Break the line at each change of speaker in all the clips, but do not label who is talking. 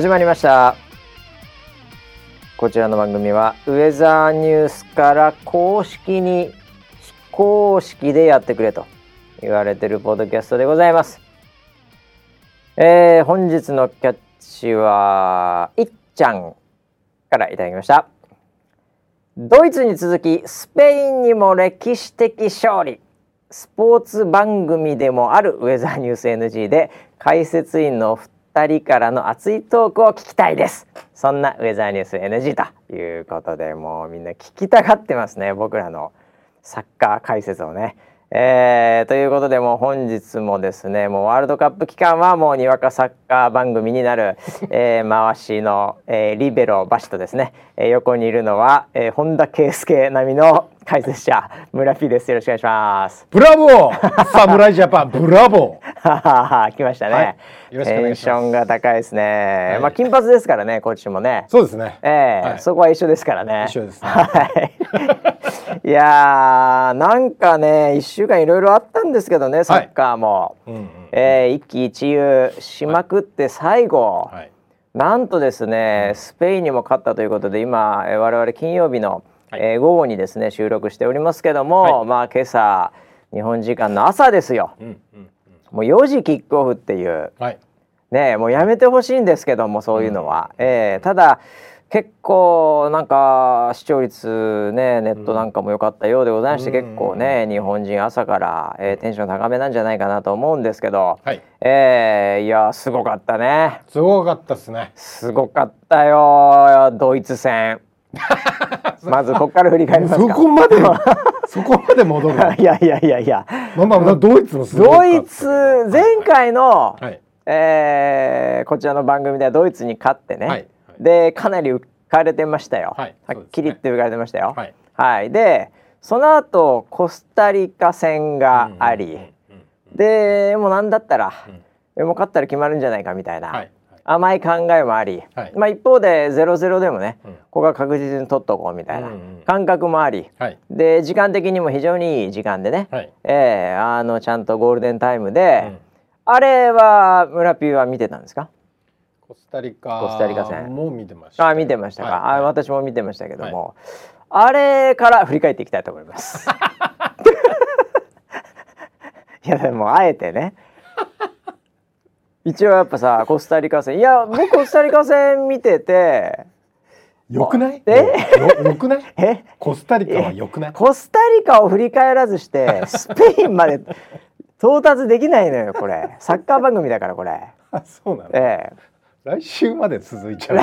始まりました。こちらの番組はウェザーニュースから公式に非公式でやってくれと言われてるポッドキャストでございます。えー、本日のキャッチはいっちゃんからいただきました。ドイツに続きスペインにも歴史的勝利。スポーツ番組でもあるウェザーニュース NG で解説員の2人からの熱いトークを聞きたいです。そんなウェザーニュース NG ということでもうみんな聞きたがってますね。僕らのサッカー解説をね。えー、ということでもう本日もですねもうワールドカップ期間はもうにわかサッカー番組になる、えー、回しの、えー、リベロバシとですね、えー、横にいるのは、えー、本田圭佑並みの解説者村 P です。よろしくお願いします。
ブラボー！侍ジャパンブラボ
ー！来ましたね、はい、よろしくお願いします。テンションが高いですね、はい、まあ金髪ですからねコーチもね。
そうですね。
ええーはい、そこは一緒ですからね。
一緒です、ね、はい。
いやなんかね1週間いろいろあったんですけどねサッカーも、はいうんうん、えー、一喜一憂しまくって最後、はい、なんとですねスペインにも勝ったということで今我々金曜日の、はい、えー、午後にですね収録しておりますけども、はい、まあ今朝日本時間の朝ですよ、うんうんうん、もう4時キックオフっていう、はい、ねもうやめてほしいんですけどもそういうのは、うん、えー、ただ結構なんか視聴率ねネットなんかも良かったようでございまして、結構ね日本人朝から、えー、テンション高めなんじゃないかなと思うんですけど、はい、えー、いやすごかったね。
すごかったですね。
すごかったよドイツ戦 まずここから振り返ります
そこまでそこまで戻る
いやいやいやいや。
まあまあドイツも
ドイツ前回の、はい、えー、こちらの番組ではドイツに勝ってね、はいでかなり浮かれてましたよ、はい、はっきり言って浮かれてましたよ。はい、はい、でその後コスタリカ戦があり、でもう何だったら、うん、もう勝ったら決まるんじゃないかみたいな、はい、甘い考えもあり、はい、まあ一方で0-0でもね、うん、ここは確実に取っとこうみたいな感覚もあり、はい、で時間的にも非常にいい時間でね、はい、えー、あのちゃんとゴールデンタイムで、うん、あれは村ピーは見てたんですか？
コスタリカ
コスタリカ戦。
も見てました、
あ見てましたか、はい、あ私も見てましたけども、はい、あれから振り返っていきたいと思います。いやでもあえてね一応やっぱさコスタリカ戦。いや僕コスタリカ戦見てて。
よくない？
え？
よくない？え？コスタリカはよくない？
コスタリカを振り返らずしてスペインまで到達できないのよこれ。サッカー番組だからこれ。
あそうなの、ええ。来週まで続いちゃう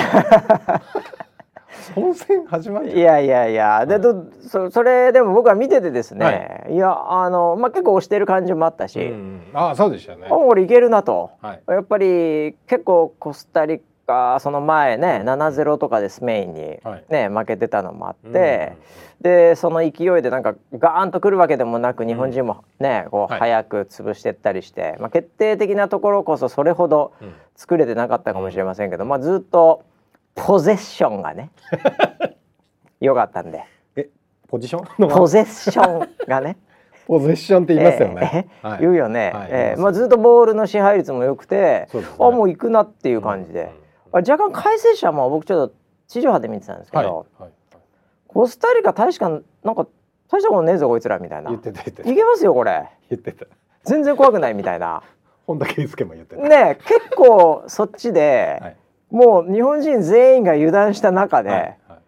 本戦始まる
いやいやいやでどそそれでも僕は見ててですね、はい、いやあの、まあ、結構押してる感じもあったし、うん、
あそうでしたね。
これいけるなと、はい、やっぱり結構コスタリカその前ね7-0とかでスペインにね、はい、負けてたのもあって、うん、でその勢いでなんかガーンとくるわけでもなく日本人もね、うん、こう早く潰してったりして、まあ、決定的なところこそそれほど作れてなかったかもしれませんけど、まあ、ずっとポゼッションがね。よかったんで。
えポジション
ポゼッションがね。
ポゼッションって言いますよね。
えーはい、言うよね。はい、えー、まあずっとボールの支配率も良くて、ね、あもう行くなっていう感じで。うん若干解説者も僕ちょっと地上波で見てたんですけど、はいはい、コスタリカ確かなんか大したことねえぞこいつらみたいな。
言ってた言って
た。いけますよこれ。
言ってた。
全然怖くないみたいな。
本田圭佑も言ってた。
ね結構そっちで、はい、もう日本人全員が油断した中で、はいはい、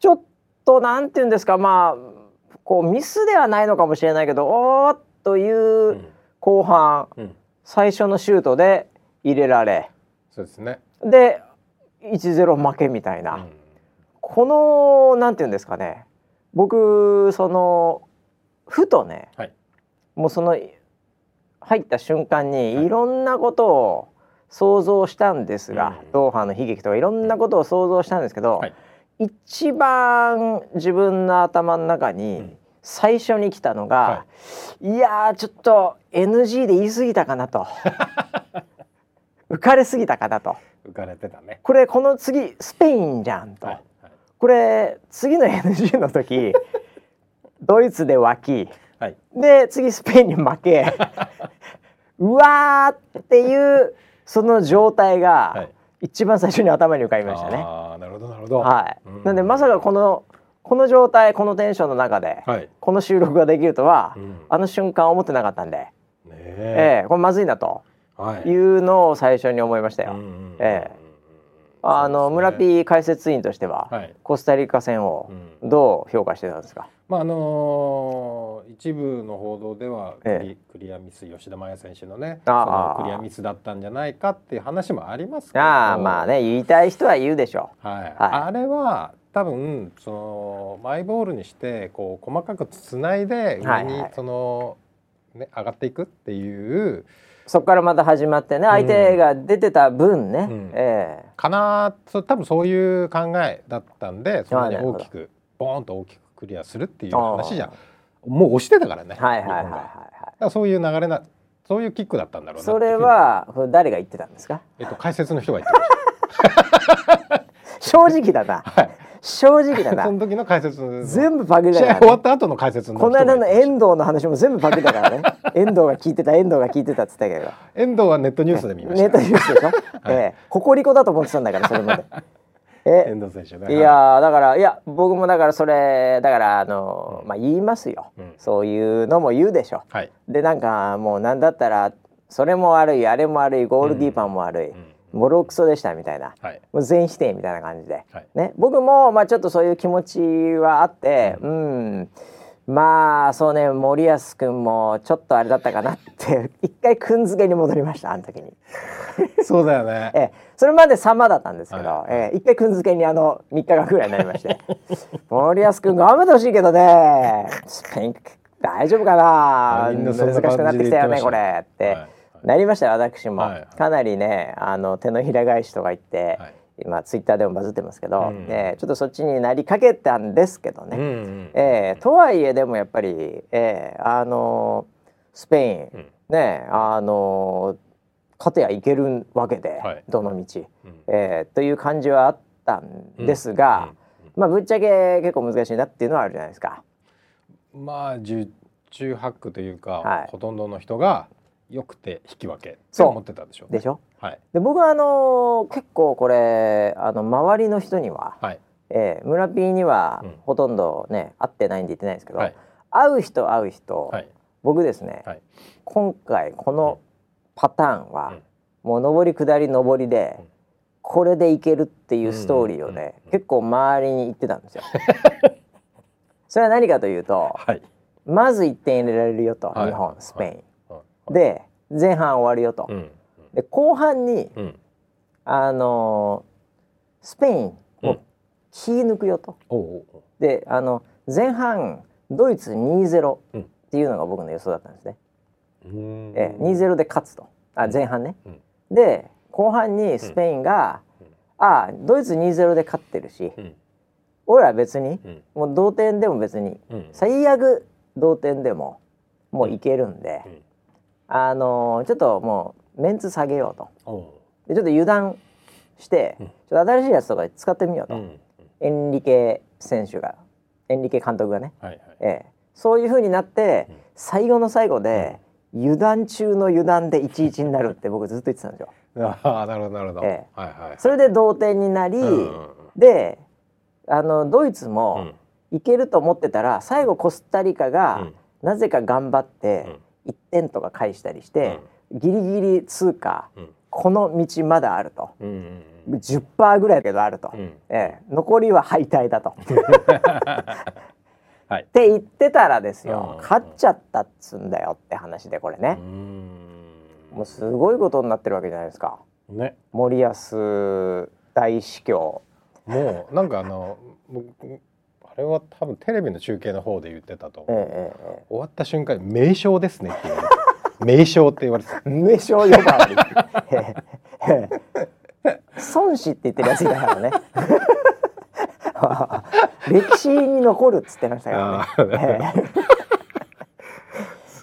ちょっとなんていうんですかまあこうミスではないのかもしれないけどおーっという後半、うん。うん、最初のシュートで入れられ。
そうですね。
で1-0負けみたいな、うん、このなんて言うんですかね。僕そのふとね、はい、もうその入った瞬間にいろんなことを想像したんですが、はい、ドーハの悲劇とかいろんなことを想像したんですけど、はい、一番自分の頭の中に最初に来たのが、い、いやちょっと NG で言い過ぎたかなと。浮かれすぎたかなと。
浮かれてたね。
これこの次スペインじゃんと、はいはい、これ次の NG の時 ドイツで沸き、はい、で次スペインに負け うわーっていうその状態が一番最初に頭に浮かびましたね。
ああなるほどなるほど。
はい、
うん
なんでまさかこのこの状態このテンションの中で、
はい。
この収録ができるとは、
うん
あの瞬間思ってなかったんで、
ね
え
え
えこれまずいなと
はい。
いうのを最初に思いましたよ。
うん
ええあの、村
ー
P 解説委員としては、
はい。
コスタリカ戦を
うん
どう評価してたんですか？
まああのー一部の報道ではクリ,、
え
クリアミス吉田麻也選手のねそのクリアミスだったんじゃないかっていう話もありますけど。
ああまあね言いたい人は言うでしょ
はい、
はい。
あれは多分そのマイボールにしてこう細かくつないで上に
はいはい。
その、ね、上がっていくっていう
う。そこからまた始まってね相手が出てた分ね、
うん。
ええ。
かなそ多分そういう考えだったんでそんなに大きくボーンと大きくクリアするっていう話じゃもう押してたからね、
はいはいはいはいは
らそういう流れなそういうキックだったんだろうな
それは誰が言ってたんですか？
えっと、解説の人が言ってま
正直だな。正直だ
そ
な
の時の解説の。
全部パクリだから、ね、
終わった後の解説の人
この。間の遠藤の話も全部パクリだからね。遠藤が聞いてた遠藤が聞いてたっつったけど
遠藤はネットニュースで見ました。
ネットニュースでしょ、ええ。ココリコだと思ってたんだからそれまで。え
遠藤選手ね。
いやーだからいや僕もだからそれだからあのまあ言いますよ、
うん。
そういうのも言うでしょ。
はい。
でなんかもうなんだったらそれも悪いあれも悪いゴールキーパーも悪い、
うん。
ボロクソでしたみたいな。
はい。
もう全否定みたいな感じで、
はい。
ね、僕もまあちょっとそういう気持ちはあってうんまあそうね森保君もちょっとあれだったかなって 一回くんづけに戻りましたあの時に。
そうだよね。
ええ、それまで様だったんですけど、
はい。
ええ、一回くんづけにあの3日間ぐらいになりまして。森保君頑張ってほしいけどね。スペイン大丈夫かな？難
な
しくなってきたよね。こ
感じで言ってました
れ。って、
はい。
なりましたよ私も、
はい。
かなりねあの手のひら返しとか言って、
はい
今ツイッターでもバズってますけど、
うん。
ええちょっとそっちになりかけたんですけどね、
うんうん。
ええとはいえでもやっぱり、ええあのスペイン、
うん。
ねあの勝てやいけるわけで、
はい。
どの道、
うん。
ええという感じはあったんですが、まあぶっちゃけ結構難しいなっていうのはあるじゃないですか。
うんまあ十中八九というか、
はい。
ほとんどの人がよくて引き分け
そう。
思ってたでしょ？うね。
でしょ？
はい。
で僕はあの結構これあの周りの人には、
はい。
ええ村 P には
うん。
ほとんどね会ってないんで言ってないんですけど、
はい。
会う人会う人、
はい。
僕ですね、
はい。
今回このパターンは、
うん。
もう上り下り上りで、
うん。
これでいけるっていうストーリーをね、
うん。うん。うん
結構周りに言ってたんですよ。それは何かというと
はい。
まず1点入れられるよと、
はい。
日本スペイン、
はい
で前半終わるよと、
うん。
で後半に
うん。
あのースペイン
うん。
を気抜くよと。であの前半ドイツ2-0
うん。
っていうのが僕の予想だったんですね。ええ、2-0で勝つと。あ前半ね。
うん。
で後半にスペインが、あドイツ2-0で勝ってるし、
うん。
俺ら別に
うん。
もう同点でも別に
うん。
最悪同点でももういけるんで、
うん
あのーちょっともうメンツ下げようと。でちょっと油断して、
うん。
ちょっと新しいやつとか使ってみようと、
うん
エンリケ選手がエンリケ監督がね、
はいはい。
ええ、そういう風になって、
うん。
最後の最後で、油断中の油断で1-1になるって僕ずっと言ってたんですよ。
ああなるほどなるほど、
え
はいはい。
それで同点になり、であのドイツ
う
も
ん。
いけると思ってたら最後コスタリカが、
うん。
なぜか頑張って1点とか返したりして、ギリギリ通過
うん。
この道まだあると。
うんうんうん。
10%ぐらいだけどあると、
うん。
ええ、残りは敗退だと。
はい。
って言ってたらですよ、
うん。
勝っちゃったっつんだよって話でこれね。
う、ん。
もうすごいことになってるわけじゃないですか。
ね。
森保大司教。
もうなんかあの僕あれは多分テレビの中継の方で言ってたと思う、
えええ
終わった瞬間に名称ですねって言われて名称って言われて。
名称呼ばわり。孫子って言ってるやついたからね。歴史に残るっつってましたからね、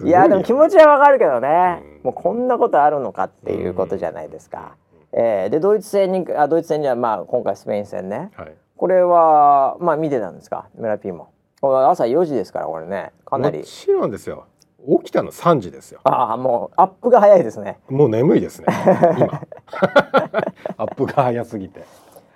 ええ いやでも気持ちはわかるけどね、
うん。
もうこんなことあるのかっていうことじゃないですか、ええでドイツ戦にあドイツ戦にはまあ今回スペイン戦ね。
はい
これはまあ見てたんですか？村 P も。これ朝4時ですからこれね。かなり。
もちろんですよ。起きたの3時ですよ。
ああもうアップが早いですね。
もう眠いですね。今。アップが早すぎて。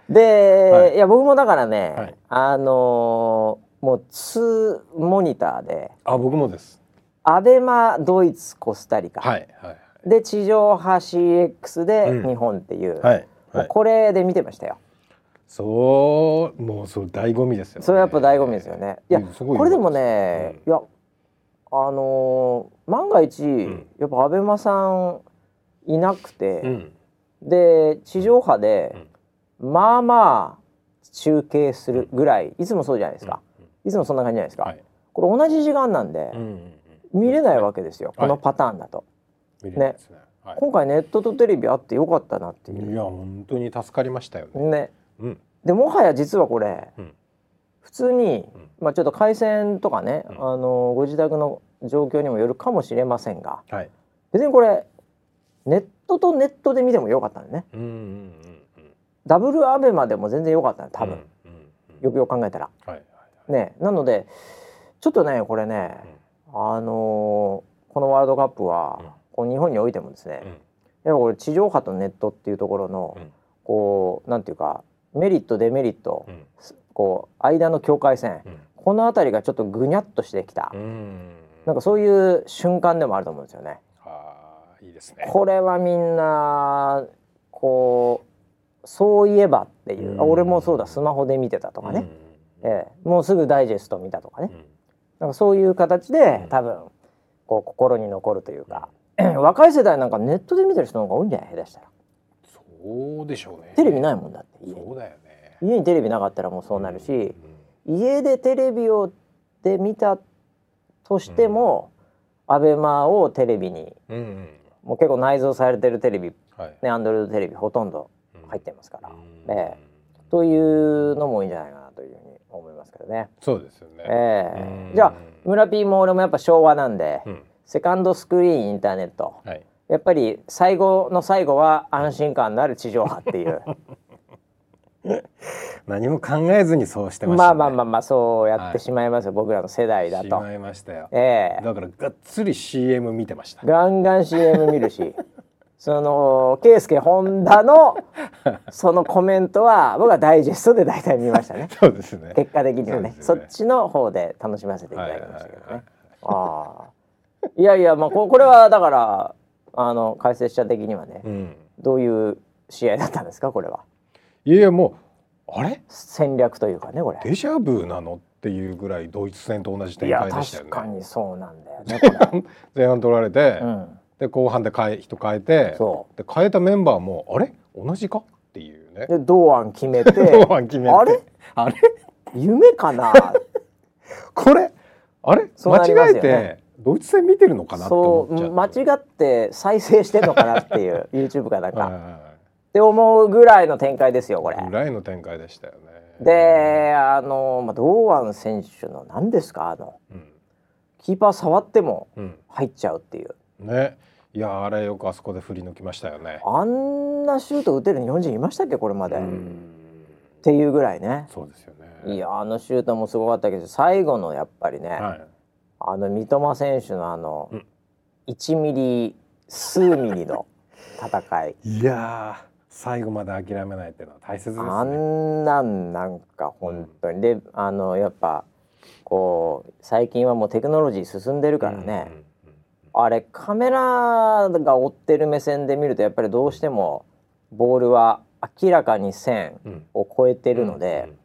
で、
はい。
い、や僕もだからね、
はい。
あのーもう2モニターで
あ僕もです。
アベマドイツコスタリカ、
はいはい
で地上波 CX で
うん。
日本っていう、
はい
もう
はい。
これで見てましたよ。
そうもうそう醍醐味ですよね。
それやっぱ醍醐味ですよね。いやこれでもね、いやあのー万が一、
ん。
やっぱアベマさんいなくて、
うん。
で地上波で、まあまあ中継するぐらいいつもそうじゃないですか、いつもそんな感じじゃないですか、
はい。
これ同じ時間なんで
うんうんうん。
見れないわけですよ、
はい。
このパターンだと、
見れないですね。はい。
今回ネットとテレビあってよかったなっていう。
いや本当に助かりましたよね。
ね
うん。
でもはや実はこれ、
うん。
普通に、
うん。
まあちょっと回線とかね、
うん。
あのご自宅の状況にもよるかもしれませんが
はい。
別にこれネットとネットで見てもよかったんでね。
うんうんうんうん。
ダブルアベマでも全然よかったね多分、
うんうんうん
よくよく考えたら。
はいはい
ねなのでちょっとねこれね、あのーこのワールドカップは、
うん。
こう日本においてもですね、
うん。
やっぱこれ地上波とネットっていうところの、
うん。
こうなんていうかメリットデメリット、
うん。
こう間の境界線、
うん。
この辺りがちょっとぐにゃっとしてきた、
うん。
なんかそういう瞬間でもあると思うんですよね。
あーいいですね。
これはみんなこうそういえばっていう、俺もそうだスマホで見てたとかね、ええ、もうすぐダイジェスト見たとかね、なんかそういう形で
うん。
多分こう心に残るというか、若い世代なんかネットで見てる人の方が多いんじゃない？下手したら
そうでしょうね。
テレビないもんだって家。に
そうだよね。
家にテレビなかったらもうそうなるし、
うん。
家でテレビをで見たとしても、アベマをテレビに
うんうん。
もう結構内蔵されてるテレビ
はい。
ねアンドロイドテレビほとんど
うん。
入ってますから、
うん。
ええ。というのもいいんじゃないかなというふうに思いますけどね。
そうですよね。
ええ。
うん。
じゃあ村 P も俺もやっぱ昭和なんで、
うん。
セカンドスクリーンインターネット。
はい
やっぱり最後の最後は安心感のある地上波っていう。
何も考えずにそうしてました
まあ
ね
まあまあまあそうやってしまいますよ、僕らの世代だと。
しまいましたよ。
ええ。
だからがっつり CM 見てました。
ガンガン CM 見るし その圭佑ホンダの そのコメントは僕はダイジェストで大体見ましたね。
そうですね。
結果的にはね。そ
ね。
っちの方で楽しませていただ
はいはい
きましたけどね、
はい。
ああ。いやいやまあここれはだからあの解説者的にはね、
うん。
どういう試合だったんですかこれは。い
やいやもうあれ？
戦略というかねこれ。
デジャブなのっていうぐらいドイツ戦と同じ展開でしたよね。
確かにそうなんだよねこれ、
前半取られて、
うん、
で後半で変え人変えて
そ
で変えたメンバーもあれ？同じか？っていうね。
で堂安決めて。
後半決めて。
あれ？
あれ？
夢かな？
これ？あれ？間違えてドイツ戦見てるのかなって
そ
思っちゃう。
う間違って再生してんのかなっていう YouTube かなんか、っ
はいはいはい。
て思うぐらいの展開ですよこれ。
ぐらいの展開でしたよね。
であの、まあ、堂安選手の何ですかあの。
うん。
キーパー触っても
うん。
入っちゃうっていう。
ね。いやあれよくあそこで振り抜きましたよね。
あんなシュート打てる日本人いましたっけこれまで、っ
うん。
ていうぐらいね。
そうですよね。
いやあのシュートもすごかったけど最後のやっぱりね、
はい
あの三笘選手のあの、
うん。
1ミリ数ミリの戦い。
いやー最後まで諦めないっていうのは大切です
あ
ね
んなんなんか本当に、であのやっぱこう最近はもうテクノロジー進んでるからね、あれカメラが追ってる目線で見るとやっぱりどうしてもボールは明らかに線
うん。うん
を超えてるので、
うん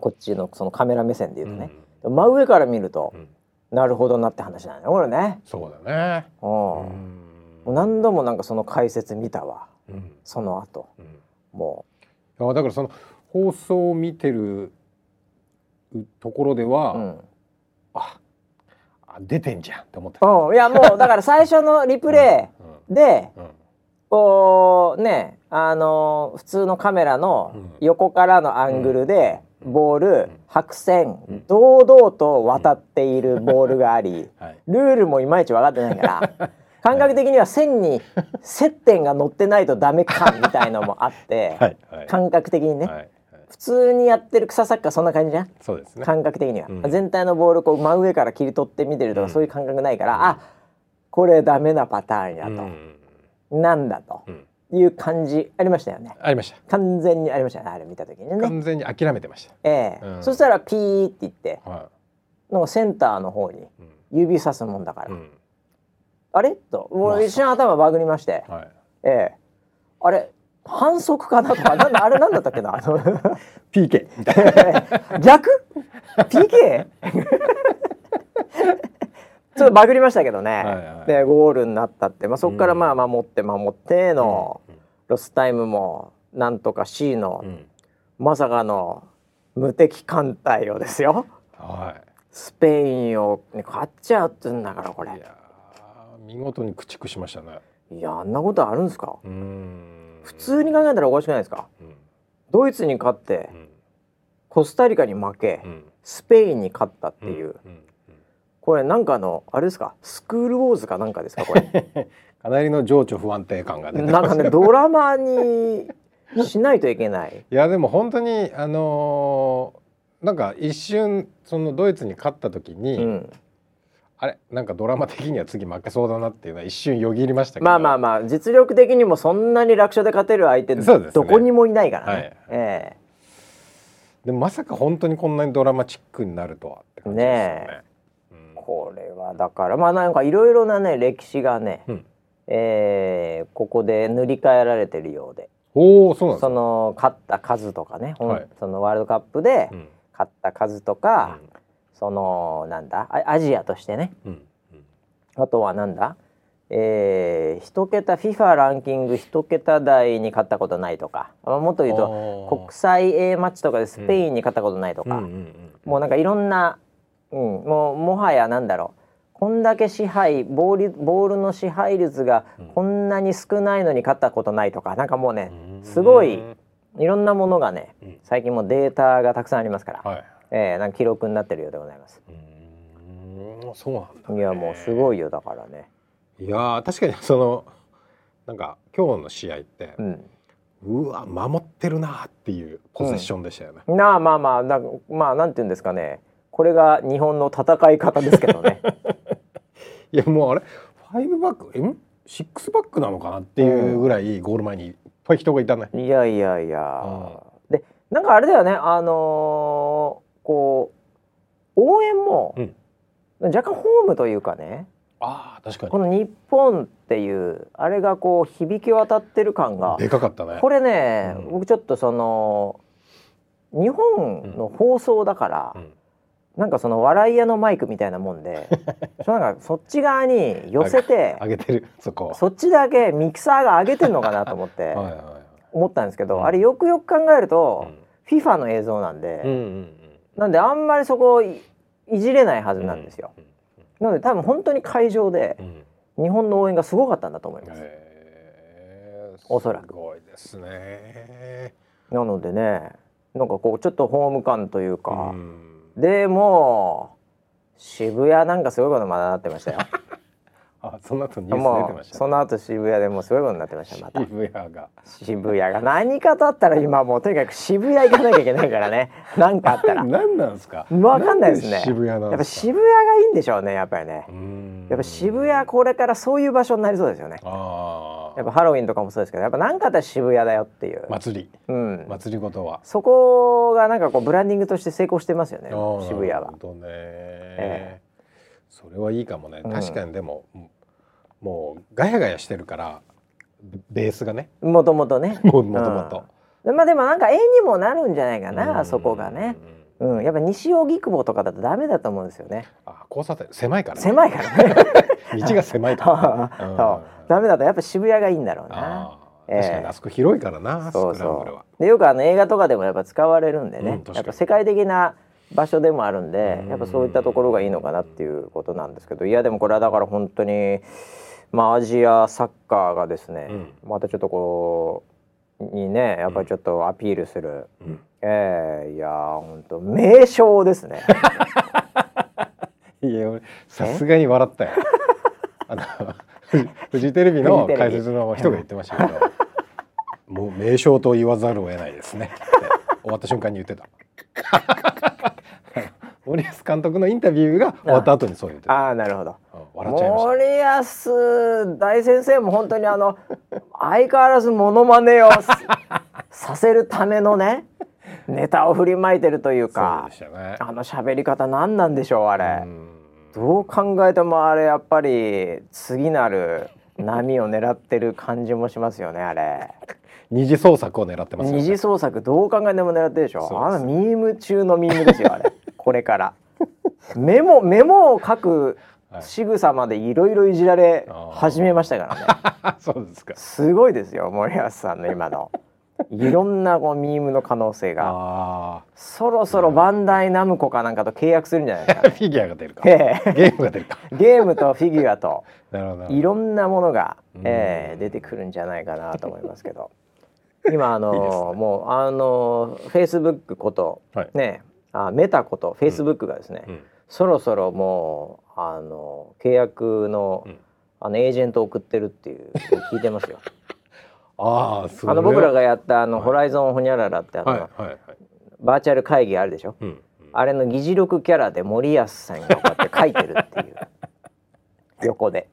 こっちのそのカメラ目線で言うとね、
うん。
真上から見ると、
うん
なるほどなって話なんだよこれね。
そうだね。
うん。
うん。
もう何度もなんかその解説見たわ。
うん。
その後。
うん。
も
いやだからその放送を見てるところでは、
う、うん。
ああ出てんじゃんって思ってた、
うん、いやもうだから最初のリプレイで
うん。うん。
こうねあの普通のカメラの
うん。
横からのアングルで
うん
ボール
うん。
白線
うん。
堂々と渡っているボールがあり
はい。
ルールもいまいち分かってないから 感覚的には線に接点が乗ってないとダメかみたいのもあって 感覚的にね。
はいはい。
普通にやってる草サッカーそんな感じじゃん。
そうですね。
感覚的には、
うん。
全体のボールこう真上から切り取って見てるとか、
うん。
そういう感覚ないから、あこれダメなパターンや
う
と、
ん。
なんだと。
うん
いう感じありましたよね。
ありました。
完全にありましたねあれ見た時にね、
完全に諦めてまし
ええ。
うん。
そしたらピーって言って
たは
なんかセンターの方に指さすもんだから、
うん。
あれ？ともう一瞬頭バグりまして、
はい。
ええ。あれ反則かなとかなんだあれなんだったっけな？あの
PK みたい
逆？PK? ちょっとバグりましたけどね、
はいはい。
でゴールになったって、まあ、そこからまあ守って守っての
うん。
ロスタイムもなんとか C の
うん。
まさかの無敵艦隊をですよ。
は
スペインをね勝っちゃうってんだからこれ。
見事に駆逐しましたね。
いやあんなことあるんですか？普通に考えたらおかしくないですか？
うん。
ドイツに勝って
うん。
コスタリカに負け
うん。
スペインに勝ったっていう、これなんかのあれですか？スクールウォーズかなんかですか？これ。
かなりの情緒不安定感が出て
なんかねドラマにしないといけない。
いやでも本当にあのーなんか一瞬そのドイツに勝った時に、
うん、
あれ？なんかドラマ的には次負けそうだなっていうのは一瞬よぎりましたけど。
まあまあまあ実力的にもそんなに楽勝で勝てる相手
そうですね。
どこにもいないからね。
はい。
え。
でもまさか本当にこんなにドラマチックになるとはって感じですよね。
ねえこれはだからまあなんかいろいろなね歴史がね、
うん。
えーここで塗り替えられてるようで。
おおそうなん
そ
か。
の勝った数とかね、
はい。
そのワールドカップで
うん。
勝った数とか、そのなんだあアジアとしてね。
うんうん。
あとはなんだえー、一桁 FIFA ランキング一桁台に勝ったことないとか。まあもっと言うと
と
国際 A マッチとかでスペインに勝ったことないとか、
うんうんうん。
もうなんかいろんな、うん、もうもはやなんだろう。こんだけ支配ボールボールの支配率がこんなに少ないのに勝ったことないとかなんかもうねすごいいろんなものがね
うん。
最近もうデータがたくさんありますから、
はい。
えー、なんか記録になってるようでございます。
うーん。そうなんだ、ね、
いやもうすごいよだからね。
いやー確かにそのなんか今日の試合って
う、ん。
うわ守ってるなーっていうポゼッションでしたよね、
なあまあまあなまあなんて言うんですかねこれが日本の戦い方ですけどね。
いやもうあれ5バックえん6バックなのかなっていうぐらいゴール前にいっぱい人がいたね、
いやいやいや。でなんかあれだよねあのーこう応援も若干ホームというかね
ああ確か
この日本っていうあれがこう響き渡ってる感が
にでかかったね。
これね、
うん。
僕ちょっとその日本の放送だから、
うん
なんかその笑い屋のマイクみたいなもんで そなんかそっち側に寄せて
上げてる？そこ。
そっちだけミキサーが上げてんのかなと思って
はい
思ったんですけど、
うん。
あれよくよく考えると、
うん。
FIFA の映像なんで、
うんうん
なんであんまりそこをいいじれないはずなんですよ。なので多分本当に会場で
うん。うん
日本の応援がすごかったんだと思います。おそらく。
すごいですね。
なのでねなんかこうちょっとホーム感というか、
うん
でもう渋谷なんかすごいことまだなってましたよ。
あその後ニュース出てました
その後渋谷でもうすごいことになってましたまた。
渋谷が。
渋谷が何かとあったら今もうとにかく渋谷行かなきゃいけないからね。何かあったら。
何なんですか？
わかんないですね。
ん渋谷なん
やっぱ渋谷がいいんでしょうねやっぱりね。
うん。
やっぱ渋谷これからそういう場所になりそうですよね。やっぱハロウィンとかもそうですけどやっぱ何かあったら渋谷だよっていう。
祭り。
うん。
祭りごとは。
そこがなんかこうブランディングとして成功してますよね渋谷は。
ね、
え
それはいいかもね。
うん。
確かにでも、もうガヤガヤしてるからベースがね。
もともとね。
もともと
でまあでもなんか絵にもなるんじゃないかな、あそこがね。うん、やっぱ西荻窪とかだとダメだと思うんですよね。
あ交差点狭いからね。
狭いからね。
道が狭いから、ね、
そう。ダメだとやっぱ渋谷がいいんだろうな。
あー
ええ。
確かにあそこ広いからな、
そうそ
スクランブルは。
う。でよくあの映画とかでもやっぱ使われるんでね、
うん
やっぱ世界的な場所でもあるんで
うん。
やっぱそういったところがいいのかなっていうことなんですけどいやでもこれはだから本当にまあアジアサッカーがですね、またちょっとこうにねやっぱりちょっとアピールする、
うん。
ええいやー本当名称ですね。
いや俺さすがに笑ったよ。あのフフジテレビ。の解説の人が言ってましたけど。もう名称と言わざるを得ないですねって終わった瞬間に言ってた森保監督のインタビューが終わった後にそう言ってた、
ああなるほど。
うん笑っちゃいました。
森保大先生も本当にあの 相変わらずモノマネをさ させるためのねネタを振りまいてるという
そう
か
でしたね。
あの喋り方何なんでしょうあれ、
うん。
どう考えてもあれやっぱり次なる波を狙ってる感じもしますよねあれ。
二次創作を狙ってますよね。
二次創作どう考えても狙ってるでしょ。あのミーム中のミームですよあれこれから。メモメモを書く
はい。
仕草までいろいろいじられ始めましたからね。
そうですか。
すごいですよ森保さんの今の。いろんなこうミームの可能性が。
あ
そろそろバンダイナムコかなんかと契約するんじゃないですか
あフィギュアが出るか。
ええ。
ゲームが出るか。
ゲームとフィギュアと。いろんなものが、
うん。
えー出てくるんじゃないかなと思いますけど。今あの
ね。
もうあのフェイスブックこと、
はい。
ねあメタことフェイスブックがですね、
うん。
そろそろもうあの契約の,、
うん。
あのエージェントを送ってるっていう聞いてますよ。
ああ
の僕らがやったあの、
はい。
ホライゾンホニャララってあの、
はいはいはい。
バーチャル会議あるでしょ？
うんうん。
あれの議事録キャラで森保さんがこうやって書いてるっていう。横で。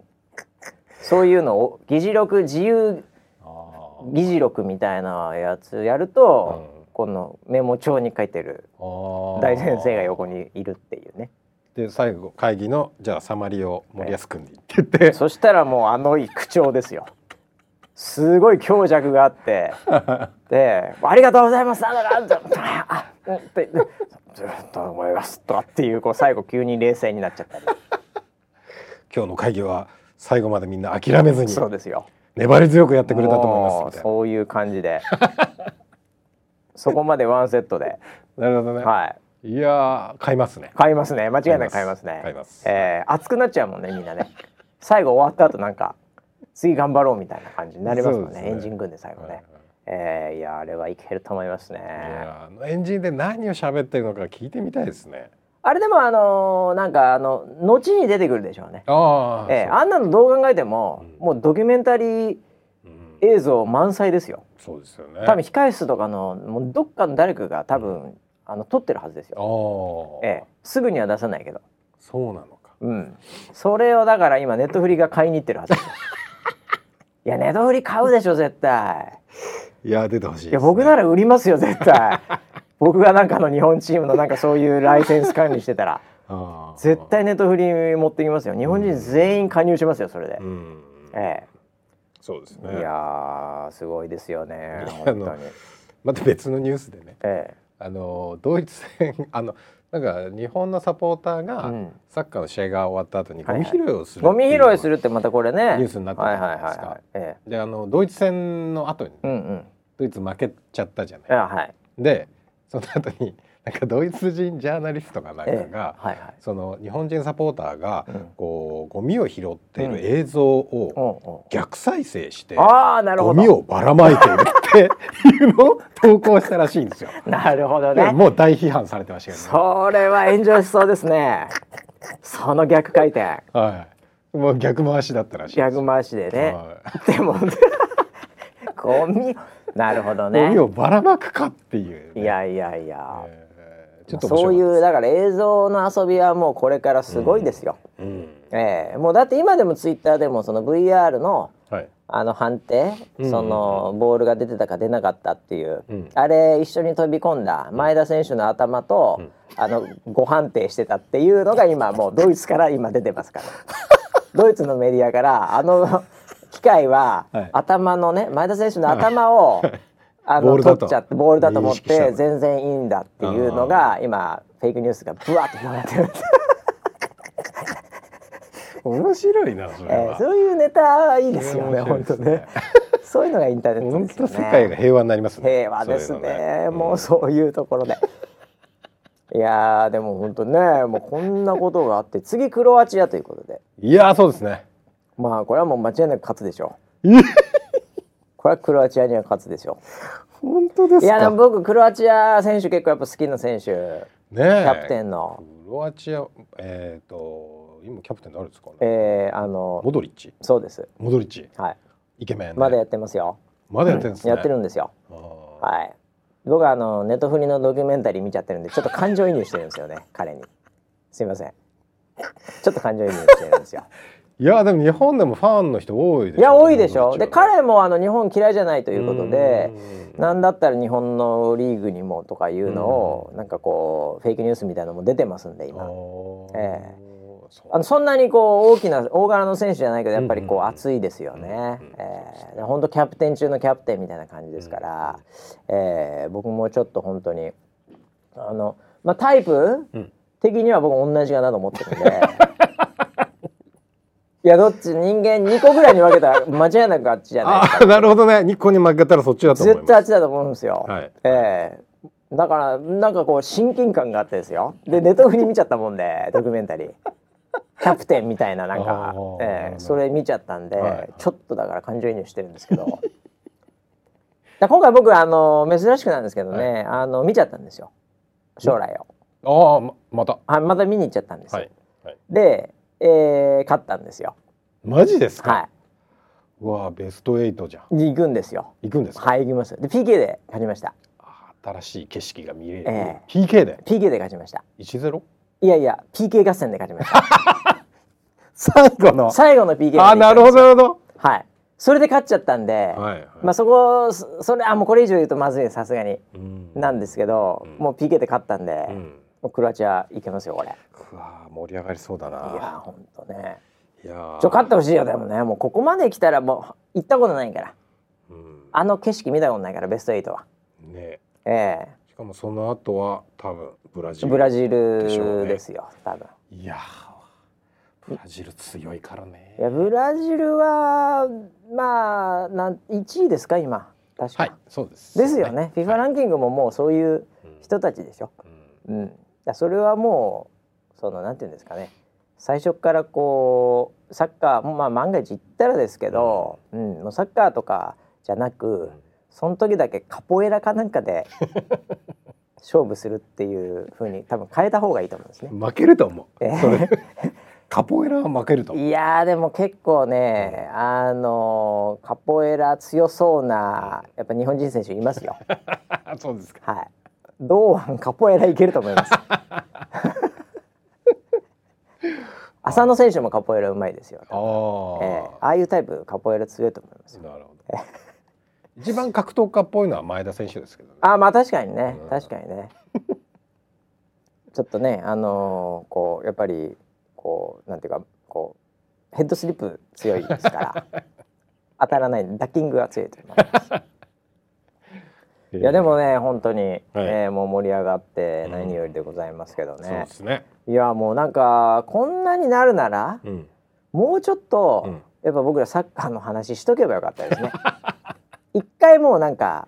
そういうのを議事録自由
あ
議事録みたいなやつやると、
うん
このメモ帳に書いてる大先生が横にいるっていうね。
で最後会議のじゃあサマリを森保君にって言って、
そしたらもうあの口調ですよ。すごい強弱があって。で「ありがとうございます」なんだなんだあうんって「ずっと思います」とかっていうこう最後急に冷静になっちゃったり。
今日の会議は最後までみんな諦めずに
そうですよ。
粘り強くやってくれたと思います
そういう感じでそこまでワンセットで、
なるほどね、
はい、
い、やー買いますね。
買いますね。間違いなく買います。ね。
買います。
えー熱くなっちゃうもんねみんなね。最後終わった後なんか次頑張ろうみたいな感じになりますもんね。
ね。
エンジン組んで最後ね、
はい
えーいやあれはいけると思いますね。
エンジンで何を喋ってるのか聞いてみたいですね。
あれでもあのーなんかあの後に出てくるでしょうね。
ああ、
えーあんなのどう考えても、
うん。
もうドキュメンタリー
うん
映像満載ですよ。
そうですよね。
多分控室とかのもうどっかの誰かが多分、あの撮ってるはずですよ。ええ、すぐには出さないけど、
そうなのか。
うん、それをだから今ネットフリが買いに行ってるはずですよ。いやネットフリ買うでしょ絶対。
いや出てほしいです、ね、
いや僕なら売りますよ絶対。僕がなんかの日本チームのなんかそういうライセンス管理してたら。絶対ネットフリ持ってきますよ。日本人全員加入しますよそれで、
うん。
え
そうです
え、
ね。
いやーすごいですよね本当に。
また別のニュースでね
え
あのドイツ戦 あのなんか日本のサポーターが
うん。
サッカーの試合が終わった後にゴミ拾いをす
え、
る
ゴミ拾いす
る
るってまたこれね。
ニュースになってじゃないですか。であのドイツ戦の後に
うんうん。
ドイツ負けちゃったじゃない。
はい。
でその後になんかドイツ人ジャーナリストかなんか
ええ
が、
はいはい
その日本人サポーターが、
うん
こうゴミを拾っている映像を逆再生して、
ああなるほど
ゴミをばらまいているっていうのを投稿したらしいんですよ。
なるほどね
でもう大批判されてましたけどね。
それは炎上しそうですねその逆回転
はい。もう逆回しだったらしい。
逆回しでね、
は
でも ゴミなるほど
い。ゴ
ね
ミをばらまくかっていう、ね。
いやいやいや、
えーちょっと面
そういうだから映像の遊びはもうこれからすごいですよ、
です。うん。
ええ。もうだって今でもツイッターでもその VR の
はい。
あの判定、
うん。
そのボールが出てたか出なかったっていう、
うん。
あれ一緒に飛び込んだ前田選手の頭と、
うん。
あのご判定してたっていうのが今もうドイツから今出てますから。ドイツのメディアからあの機械は、
はい。
頭のね前田選手の頭を、あの
ボールだと。
取っちゃってボールだと思って全然いいんだっていうのが今フェイクニュースがブワーって広がってる。んです、
面白いなそれ
えー
は。
そういうネタいいですよね
面白いです
本当ね。そういうのがインターネット
本
ですよね。
当世界が平和になりますね。
平和です
そういう
ね。
の
もうそういうところで。いやーでも本当ねもうこんなことがあって次クロアチアということで。
いやーそうですね。
まあこれはもう間違いなく勝つでしょ
え
うこれはクロアチアには勝つでしょ
本当ですか？
ういやでも僕クロアチア選手結構やっぱ好きな選手
ねえ。
キャプテンの、
クロアチアえっ、と今キャプテン誰ですか？ね。
えー、あの
モドリッチ。
そうです
モドリッチ。
はい
イケメン、ね。
まだやってますよ
まだやってるんですね。
やってるんですよ
あー
はい僕はあのネットフリのドキュメンタリー見ちゃってるんでちょっと感情移入してるんですよね彼にすいませんちょっと感情移入してるんですよ
いやでも日本でもファンの人多いでしょ
いや多いでしょ。で彼もあの日本嫌いじゃないということで
うん。
なんだったら日本のリーグにもとかいうのをなんかこうフェイクニュースみたいなのも出てますんで今。え
そう。
あのそんなにこう大きな大柄の選手じゃないけどやっぱりこ
う
熱いですよね。本当キャプテン中のキャプテンみたいな感じですから、えー僕もちょっと本当にあのまあタイプ
うん。
的には僕同じかなと思ってるんで。いやどっち？人間2個ぐらいに分けたら 間違いなくあっちじゃない？ですか
あーなるほどね日光に負けたらそっちだと思い
絶対あっちだと思うんですよ。
はい
ええだからなんかこう親近感があってですよ。でネットフリ見ちゃったもんでドキュメンタリー。キャプテンみたいななんか
あー、
ええそれ見ちゃったんで、
はい
ちょっとだから感情移入してるんですけど。だ今回僕あの珍しくなんですけどね、あの見ちゃったんですよ。将来を。
ああままた
はい、また見に行っちゃったんですよ。
はいはい
で、えー勝ったんですよ。
マジですか、
は
うわベスト8じゃん。
い。に行くんですよ。
行くんですか、
はい、行きます。で PK で勝ちました。
新しい景色が見れる、
え
PK で
？PK で勝ちました。
1-0
いやいや PK 合戦で勝ちました。
最後の。
最後の PK
あーなるほどなるほ
はい。それで勝っちゃったんで、
どはいはい、
まあそこそそれあもうこれ以上言うとまずいさすがに。
うん。
なんですけど、
うん。
もう PK で勝ったんで、
うん
クロアチアいけますよこれ。
うわー盛り上がりそうだな。い
やほんとね。
いやー。
ちょ勝ってほしいよでも。ねもうここまで来たらもう行ったことないから。
うん。
あの景色見たことないからベスト8は。
ね。
え
しかもその後は多分ブラジル
えブラジルですよ多分。
いやーブラジル強いからね。
いやブラジルはまあなん1位ですか今。確か、
はいそうです。
ですよね。FIFA ランキングももうそういう人たちでしょ、
うん。
うん、だそれはもうそのなんていうんですかね。最初からこうサッカーまあ万が一言ったらですけど、うん。もうサッカーとかじゃなくその時だけカポエラかなんかで勝負するっていう風に多分変えた方がいいと思うんですね。
負けると思う。
えー
カポエラは負けると思う。
いやーでも結構ね、あのカポエラ強そうなやっぱ日本人選手いますよ。
そうですか。
はい。堂安カポエラいけると思います。浅野選手もカポエラうまいですよ。
あー、
ええああいうタイプカポエラ強いと思いますよ。
なるほど一番格闘家っぽいのは前田選手ですけどね
あまあ確かにね
うん
確かにね。ちょっとねあのーこうやっぱりこうなんていうかこうヘッドスリップ強いですから 当たらないダッキングが強いと思います。いやでもね本当に、えーもう盛り上がって何よりでございますけどね。
で。すね。
いやもうなんかこんなになるなら
うん。
もうちょっと、
うん。
やっぱ僕らサッカーの話しとけばよかったですね。一回もうなんか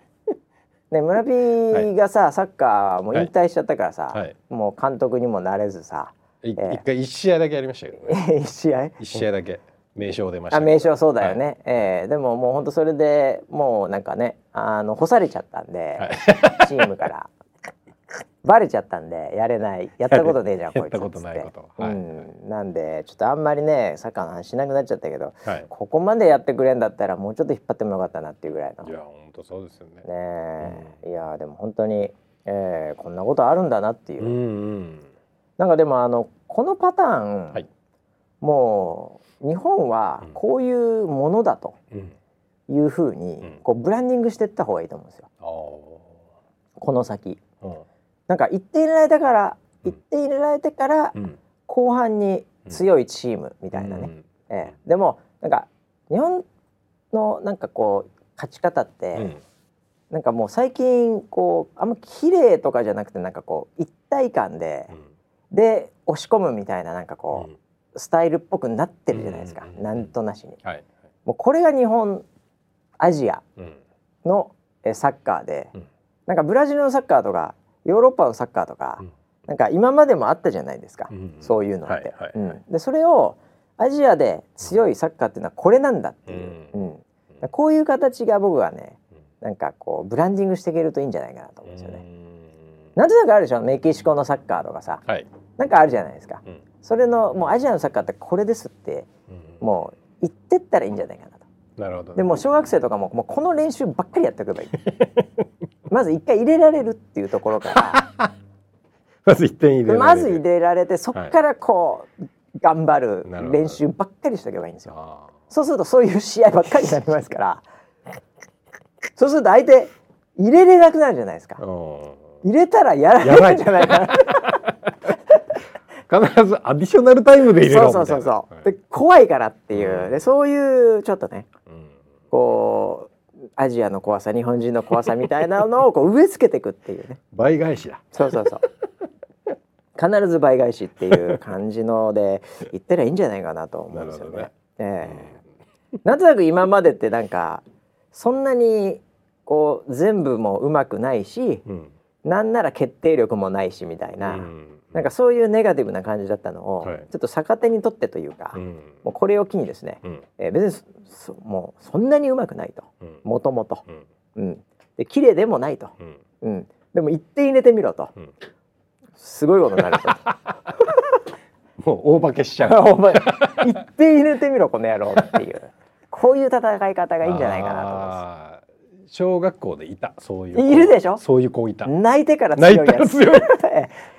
ね村 P がさ、サッカーもう引退しちゃったからさ、
はい。
もう監督にもなれずさ
い
ええ
一回一試合だけやりましたけどね。
一試合？
一試合だけ名称出ました。
名称そうだよね、ええ。でももうほんとそれでもうなんかねあの干されちゃったんで、
はい。
チームから。バレちゃったんでやれない。やったことねえじゃんこいつ
やったことないこと。はい。
うん、なんでちょっとあんまりねサッカーの話しなくなっちゃったけど
はい。
ここまでやってくれんだったらもうちょっと引っ張ってもよかったなっていうぐらいの。ね
いや本当そうですよね。
え。いやでも本当に、えーこんなことあるんだなっていう、
うんうん。
なんかでもあのこのパターン、
はい
もう日本は
うん
こういうものだと
うん。
いうふうに、
うん。
こうブランディングしていった方がいいと思うんですよ。
あ
この先。なんか1点入れられたから1点入れられてから
うん。
後半に強いチームみたいなね、
うん。
ええ。でもなんか日本のなんかこう勝ち方って、
うん。
なんかもう最近こうあんま綺麗とかじゃなくてなんかこう一体感で、で押し込むみたいななんかこう、
うん
スタイルっぽくなってるじゃないですか、
うん
なんとなしに。
はい
もうこれが日本アジア
うん。
のえサッカーで、
うん。
なんかブラジルのサッカーとかヨーロッパのサッカーとか、
うん。
なんか今までもあったじゃないですか、
うん
そういうのって。
はいはい
うん。でそれをアジアで強いサッカーっていうのはこれなんだっていう、
う
うん。こういう形が僕はねなんかこうブランディングしていけるといいんじゃないかなと思うんですよね。なんとなくあるでしょ？メキシコのサッカーとかさ。
はい。
なんかあるじゃないですか。
うん
それのもうアジアのサッカーってこれですって
うん。
もう言ってったらいいんじゃないかなと。
なるほど。ね
でも小学生とかももうこの練習ばっかりやっておけばいい。まず一回入れられるっていうところか
まず一点入れ
ら
られる。
まず入れられてそこからこう、頑張る練習ばっかりしとけばいいんですよ。
あ
そうするとそういう試合ばっかりになりますから。そうすると相手入れれなくなるじゃないですか。入れたらやられるんじゃないかな
必ずアディショナルタイムで入れろ
そう
みたいな。
そうそうそう、
はい。
で怖いからっていう、
うん。
でそういうちょっとね
うん。
こうアジアの怖さ日本人の怖さみたいなのをこう植え付けていくっていうね。
倍返しだ。
そうそうそう。必ず倍返しっていう感じので言ったらいいんじゃないかなと思うんですよね。
ね。
ええ。なんとなく今までってなんかそんなにこう全部もうまくないし
うん。
なんなら決定力もないしみたいな、
うん
なんかそういうネガティブな感じだったのを、
はい。
ちょっと逆手にとってというか、
うん。
もうこれを機にですね、
うん。
えー別にもうそんなにうまくないと。
うん。
もともと、綺麗でもないと、
うん。
うん、でも一点入れてみろと、
うん。
すごいことになると。
もう大化けしちゃう。
一点入れてみろこの野郎っていう。こういう戦い方がいいんじゃないかなと思いま
あー小学校でいたそういう子。
いるでしょ？
そういう子いた。
す泣いてから強いやつ。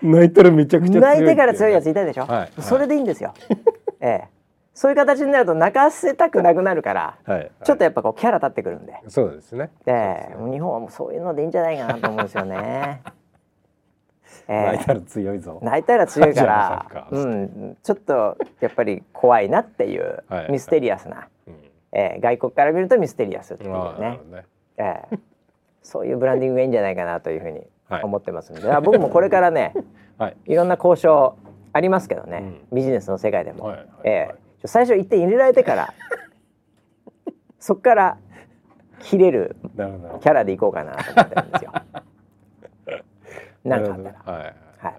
泣いたら めちゃくちゃ強い
泣いてから強いやつ
い
いたでしょ、
はい。
それでいいんですよ、ええ、そういう形になると泣かせたくなくなるから
はい。
ちょっとやっぱこうキャラ立ってくるんで、
そうですね。
ええ、もう日本はもうそういうのでいいんじゃないかなと思うんですよね。ええ。
泣いたら強いぞ。
泣いたら強いからうん、ちょっとやっぱり怖いなっていう
はい。
ミステリアスな、
うん。
ええ。外国から見るとミステリアスっていうねええ、そういうブランディングがいいんじゃないかなというふうに
はい。
思ってますので、あ僕もこれからね
はい。
いろんな交渉ありますけどね、
う
ビジネスの世界でも、
はいはい
え
はい。
え最初一点入れられてから そっから切れるキャラでいこうかなと思ってるんですよ。なんかあったら。
はい
はい。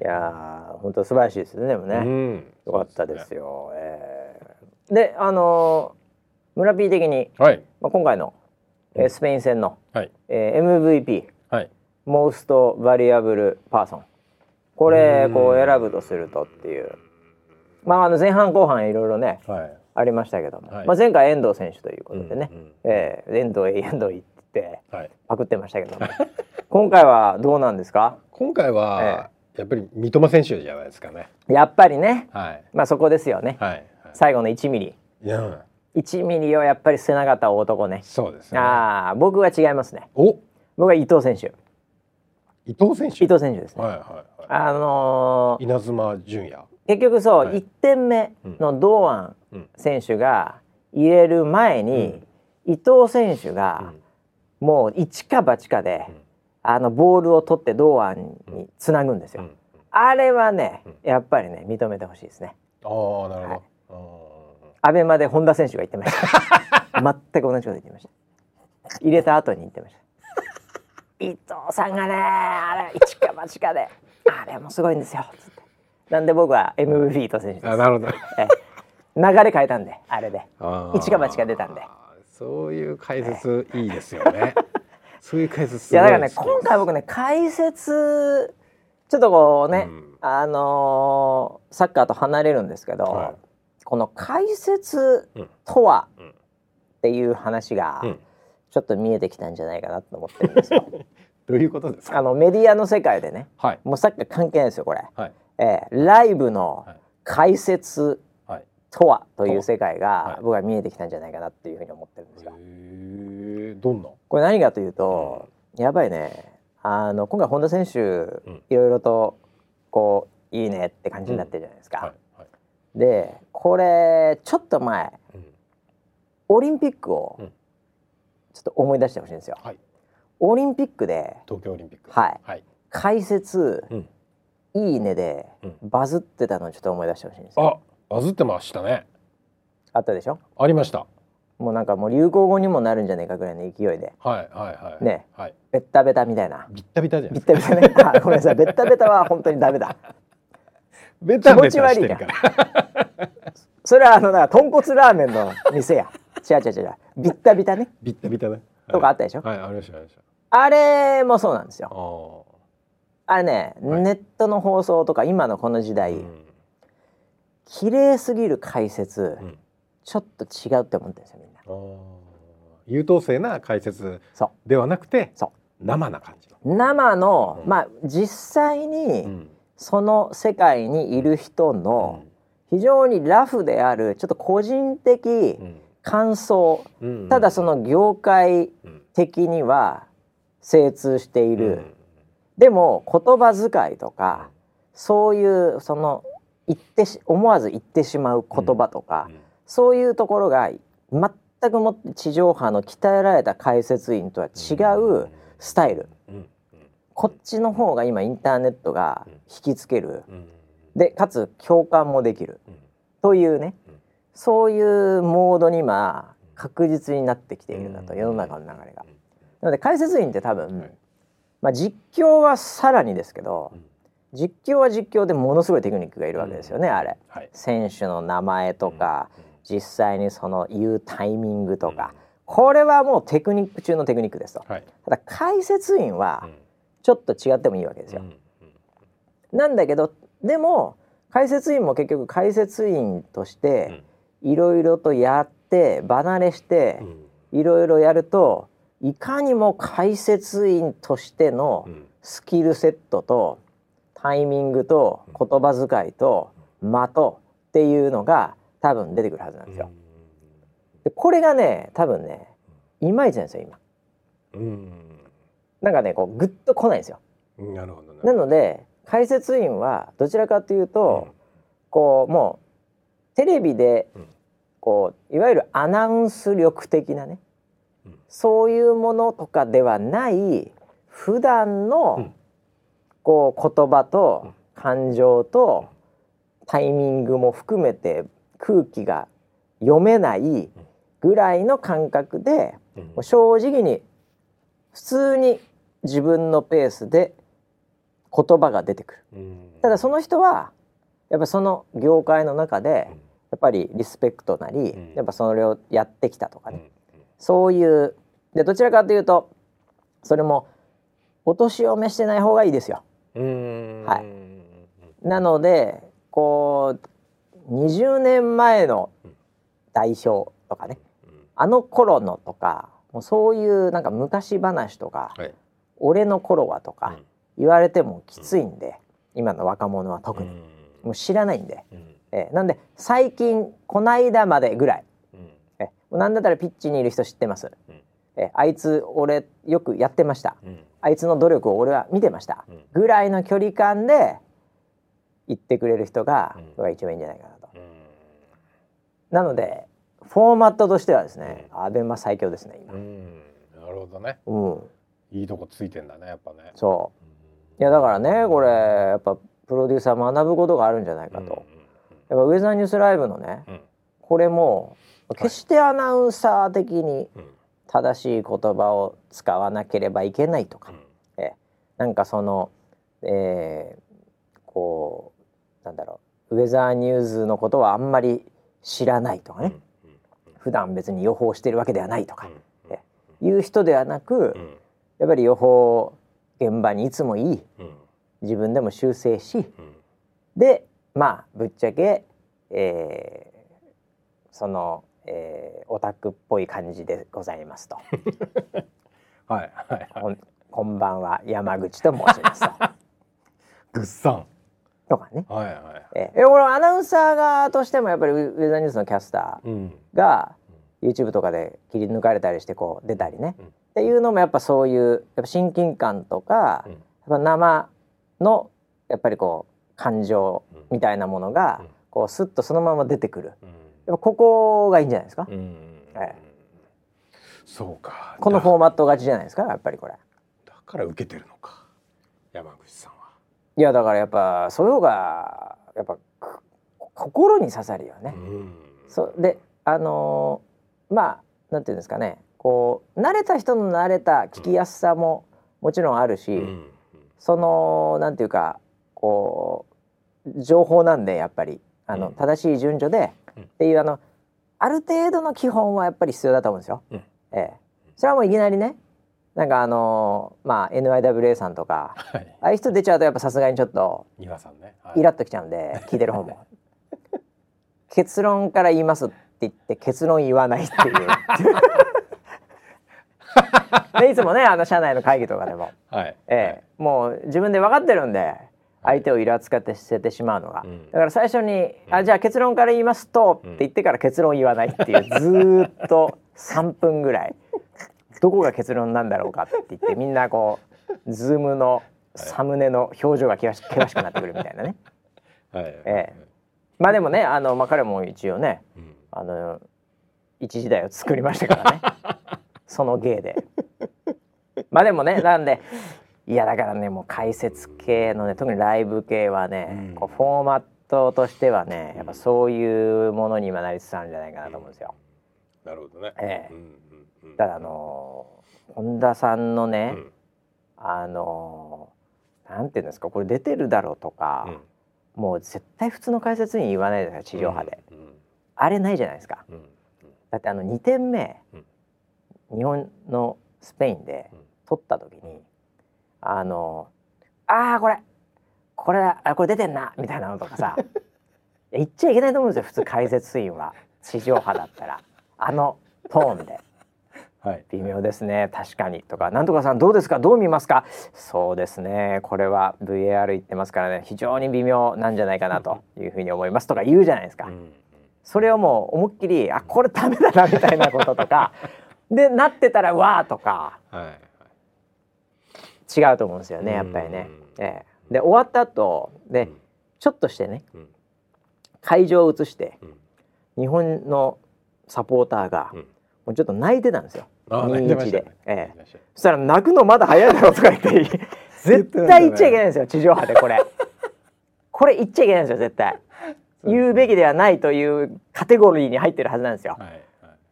い。やー本当素晴らしいですねでもね、
うん。
よかったですよ。えーであのー村 P 的に、
はい。
まあ、今回の、えースペイン戦の、
はい。
えー MVP
はい。
モーストバリアブルパーソン。これ
うん。
こう選ぶとするとっていう。まああの前半後半いろいろね
はい。
ありましたけども、
はい。
まあ、前回遠藤選手ということでね、
うんうん
えー遠藤へ遠藤行って
はい。
パクってましたけども。今回はどうなんですか？
今回はやっぱり三笘選手じゃないですかね。
やっぱりね。
はい。
まあそこですよね、
はい。はい。
最後の1ミリ。
いや
1ミリをやっぱり背中った男ね。
そうですね。
ああ僕は違いますね。
お。
僕は伊藤選手。
伊藤選手？
伊藤選手ですね、
はいはいは
あのー
い稲妻純也。
結局そう、
はい。
1点目の堂安
うん
選手が入れる前に、伊藤選手がもう一か八かで、
うん。
あのボールを取って堂安につなぐんですよ、
うん。うん。
あれはね
うん。
やっぱりね認めてほしいですね。
ああなるほど
アベマで本田選手が言ってました。全く同じこと言ってました。入れた後に言ってました。伊藤さんがねあれ一か八かであれもすごいんですよ。なんで僕は MVP 伊藤選手です。
あなるほど。
ええ。流れ変えたんであれで。一か八か出たんで。
そういう解説いいですよね。そういう解説す
いやだからね今回僕ね解説ちょっとこうね、
うん。
あのーサッカーと離れるんですけど、
はい
この解説
うん。
とは？
うん。
っていう話が
うん。
ちょっと見えてきたんじゃないかなと思ってるんですよ。
どういうことですか？
あのメディアの世界でね
はい。
もうサッカー関係ないですよこれ、
はい。
えーライブの
はい。
解説
はい。
とは？という世界
は。
が
い。
僕は見えてきたんじゃないかなっていうふうに思ってるんですよ。
どんな？
これ何かというと、やっぱりね。あの今回本田選手、
ん。
いろいろとこういいねって感じになってるじゃないですか。
はいはい
でこれちょっと前
うん。
オリンピックを
うん。
ちょっと思い出してほしいんですよ。
はい。
オリンピックで
東京オリンピック。
はい。
はい。
解説、
うん。
いいねで
うん。
バズってたのをちょっと思い出してほしいんですよ。
あバズってましたね。
あったでしょ？
ありました。
もうなんかもう流行語にもなるんじゃないかぐらいの勢いで。
はいはいはい。
ね。
はい。
ベッタベタみたいな。
ビッタビタじゃない。
ビッタベタね。あごめんなさい。ベッタベタは本当にダメだ。
ベタベタしてるか
気 それはあのだから豚骨ラーメンの店や。違う違う違う。ビッタビタね。
ビッタビタね。
とかあったでしょ？
はい。ありましたありました。
あれもそうなんですよ。
あ
あれね、
はい。
ネットの放送とか今のこの時
あ
代、
うん。
綺麗すぎる解説、
うん。
ちょっと違うって思ってるんですよみんな。
優等生な解説
そ
ではなくて
そ
生な感じ
生の、
うん。
まあ実際に
うん
その世界にいる人の非常にラフであるちょっと個人的
うん。
感想。
うん
ただその業界
うん
的には精通している、
うん。
でも言葉遣いとかそういうその言ってし思わず言ってしまう言葉とか、そういうところが全くもって地上波の鍛えられた解説員とは違うスタイルこっちの方が今インターネットが引きつける。
うん。
でかつ共感もできる。
うん。
というね。
うん。
そういうモードに今確実になってきているんだと
うん。
世の中の流れが。なので解説員って多
は
分
い
まあ実況はさらにですけど
うん。
実況は実況でものすごいテクニックがいるわけですよねあれ。
はい。
選手の名前とか
うん。
実際にその言うタイミングとか。これはもうテクニック中のテクニックですと。
はい。
ただ解説員は
うん
ちょっと違ってもいいわけですよ。なんだけどでも解説員も結局解説員としていろいろとやって離れしていろいろやるといかにも解説員としてのスキルセットとタイミングと言葉遣いと的っていうのが多分出てくるはずなんですよ。でこれがね多分ねいまいちなんですよ今。なんかねこうグッと来ないんですよ。
なるほどね。
なので解説員はどちらかというと、こうもうテレビで
うん。
こういわゆるアナウンス力的なね、
うん。
そういうものとかではない普段の、
うん。
こう言葉と感情とタイミングも含めて空気が読めないぐらいの感覚で、
うん。
もう正直に普通に自分のペースで言葉が出てくる。
うん。
ただその人はやっぱその業界の中で
うん。
やっぱりリスペクトなり、
うん。
やっぱそれをやってきたとかね、
うん。
そういうでどちらかというとそれもお年を召してない方がいいですよ。
うん。
はい。なのでこう20年前の代表とかね。あの頃のとかもうそういうなんか昔話とか、
はい
俺の頃はとか言われてもきついんで、今の若者は特に、もう知らないんで、えーなんで最近こないだまでぐらい、えーなんだったらピッチにいる人知ってます、
うん。
えーあいつ俺よくやってました。あいつの努力を俺は見てました、
うん。
ぐらいの距離感で言ってくれる人が、一番いいんじゃないかなと。なのでフォーマットとしてはですね、アベマ最強ですね今。
なるほどね。
うん、
いいとこついてんだねやっぱね。
そう。いやだからねこれやっぱプロデューサー学ぶことがあるんじゃないかと、やっぱウェザーニュースライブのね
うん。
これも決してアナウンサー的に
うん。
正しい言葉を使わなければいけないとか、えなんかその、えーこうなんだろう。ウェザーニューズのことはあんまり知らないとかね、普段別に予報してるわけではないとか、えいう人ではなく、やっぱり予報現場にいつもいい。自分でも修正し。でまあぶっちゃけ、えーその、えーオタクっぽい感じでございますと。
はいはいはい。
こんこんばんは山口と申しますと。
ぐっさん。
とかね、
はいはい。
え俺アナウンサー側としてもやっぱりウウェザーニュースのキャスター
うん。
が YouTube とかで切り抜かれたりしてこう出たりね、
うん
っていうのもやっぱそういうやっぱ親近感とか、
うん。
やっぱ生のやっぱりこう感情
うん。
みたいなものが、
うん。
こうスッとそのまま出てくる。
うん。
やっぱここがいいんじゃないですか、
うん。
え
そうか。
このフォーマット勝ちじゃないですか？やっぱりこれ。
だから受けてるのか。山口さんは。
いやだからやっぱそういう方がやっぱく心に刺さるよね、
うん。
そう。であのーまあなんていうんですかねこう慣れた人の慣れた聞きやすさももちろんあるし、
うん
そのなんていうかこう情報なんでやっぱり。あの、
うん。
正しい順序で、
うん。
っていうあのある程度の基本はやっぱり必要だと思うんですよ。
うん。
ええ、それはもういきなりねなんかあのーまあ NIWA さんとか
はい。
ああいう人出ちゃうとやっぱさすがにちょっと
さんね。はい。
イラッときちゃうんで聞いてる方も。結論から言いますって言って結論言わないっていう でいつもねあの社内の会議とかでも、
はい。
ええ。もう自分で分かってるんで相手をイラつかて捨ててしまうのが、
うん。
だから最初に「あじゃあ結論から言いますと」って言ってから結論言わないっていう ずーっと3分ぐらい。どこが結論なんだろうかって言ってみんなこう Zoom のサムネの表情が険し険しくなってくるみたいなね。
はい。
ええ。まあでもねあの、まあ、彼も一応ね
うん。
あの一時代を作りましたからねその芸で。まあでもね なんでいやだからねもう解説系のね特にライブ系はね、
うん。
こうフォーマットとしてはねやっぱそういうものに今なりつつあるんじゃないかなと思うんですよ。
なるほどね。
ええ。
うん
ただあの本田さんのね、
うん。
あのなんていうんですかこれ出てるだろうとか、もう絶対普通の解説員言わないですから地上波で、
うん
あれないじゃないですか。だってあの2点目、日本のスペインで
うん。
取った時に、あのああこれこれあこれ出てんなみたいなのとかさ いや言っちゃいけないと思うんですよ普通解説員は。地上波だったら。あのトーンで。
はい。
微妙ですね確かに。とかなんとかさんどうですか？どう見ますか？そうですねこれは VAR 言ってますからね非常に微妙なんじゃないかなと いうふうに思います。とか言うじゃないですか。
うん
それをもう思いっきりあこれダメだなみたいなこととかでなってたらわーとか
はい。
違うと思うんですよねやっぱりね。
うん
ええで終わった後で
うん
ちょっとしてね
うん
会場を移して
うん
日本のサポーターが
うん
もうちょっと泣いてたんですよ。
あ泣いてま
2-1で
ね。
ええそしたら泣くのまだ早いだろうとか言って 絶対言っちゃいけないんですよ地上波でこれ。これ言っちゃいけないんですよ絶対。言うべきではないというカテゴリーに入ってるはずなんですよ。
はいはい。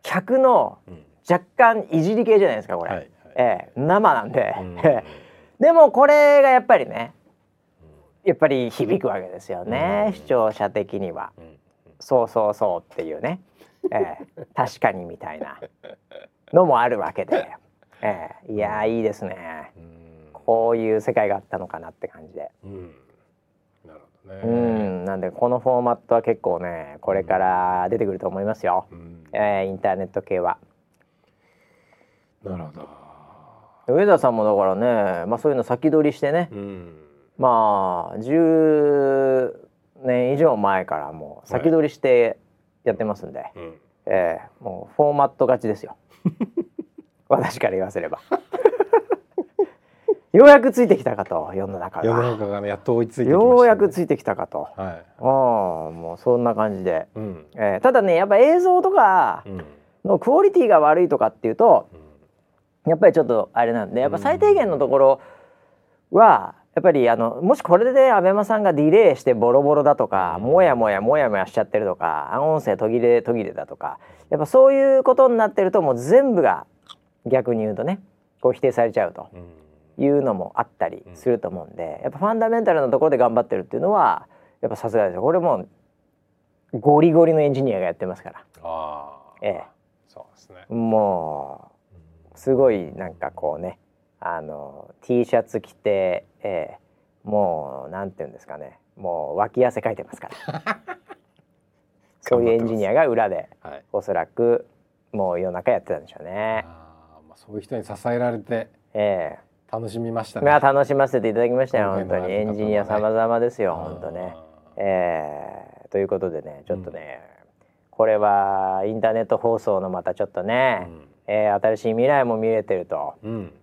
客の
うん
若干いじり系じゃないですかこれ、
はいはい。
ええ生なんで、でもこれがやっぱりねやっぱり響くわけですよね、
うん。
視聴者的には。
うん。
そうそうそうっていうね、ええ 確かにみたいなのもあるわけで、ええいやーいいですね。
うん。
こういう世界があったのかなって感じで、
うん。なるほどね。
うん。なんでこのフォーマットは結構ねこれから出てくると思いますよ、
うん。
ええインターネット系は。
なるほど。
上田さんもだからね、まあ、そういうの先取りしてね、
うん。
まあ10年以上前からもう先取りしてやってますんで、
うん。
ええもうフォーマット勝ちですよ 私から言わせれば ようやくついてきたかと世の中
世の
が
中がねやっと追いついてきましたね。
ようやくついてきたかと
はい。
ああもうそんな感じで、
うん。
ええただねやっぱ映像とか
うん。
のクオリティが悪いとかっていうとやっぱりちょっとあれなんでやっぱ最低限のところはやっぱりあのもしこれでアベマさんがディレイしてボロボロだとか、
うん
もやもやもやもやしちゃってるとか音声途切れ途切れだとかやっぱそういうことになってるともう全部が逆に言うとねこう否定されちゃうと
うん。
いうのもあったりすると思うんでやっぱファンダメンタルのところで頑張ってるっていうのはやっぱさすがですよこれもうゴリゴリのエンジニアがやってますから
ああ。
ええ
そうですね。
もうすごいなんかこうねあの T シャツ着て、えーもうなんていうんですかねもう脇汗かいてますから。そういうエンジニアが裏で
はい。
おそらくもう夜中やってたんでしょうね。
ああ、まあそういう人に支えられて
え
楽しみました
え
ね。
まあ楽しませていただきましたよ本当に。エンジニア様々ですよ本当ね。ええ。ということでねちょっとね、これはインターネット放送のまたちょっとね、えー新しい未来も見れてると。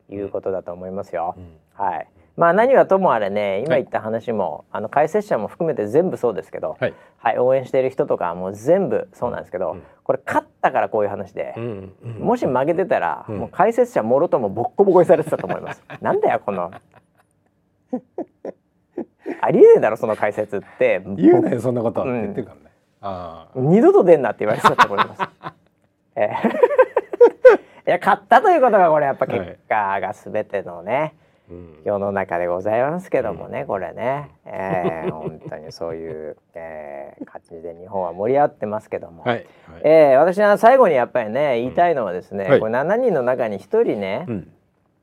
いうことだと思いますよ。
うん。
はい。まあ何はともあれね今
はい
言った話も、あの解説者も含めて全部そうですけど、
はい。
はい、応援している人とかはもう全部そうなんですけど、
うん
これ勝ったからこういう話で、
うん。うん
もし負けてたら、
うん
もう解説者もろともボッコボコにされてたと思います。なんだよこの ありえねえだろその解説って
言うなよそんなこと言ってるからね。ああ。
二度と出んなって言われてたと思います。ええいや勝ったということがこれやっぱ結果が全てのね、
うん。
世の中でございますけどもね、これね、えー、本当にそういう、えー、感じで日本は盛り上がってますけども、
はい。はい。
えー私は最後にやっぱりね言いたいのはですね、
はい
これ7人の中に1人ね、
うん。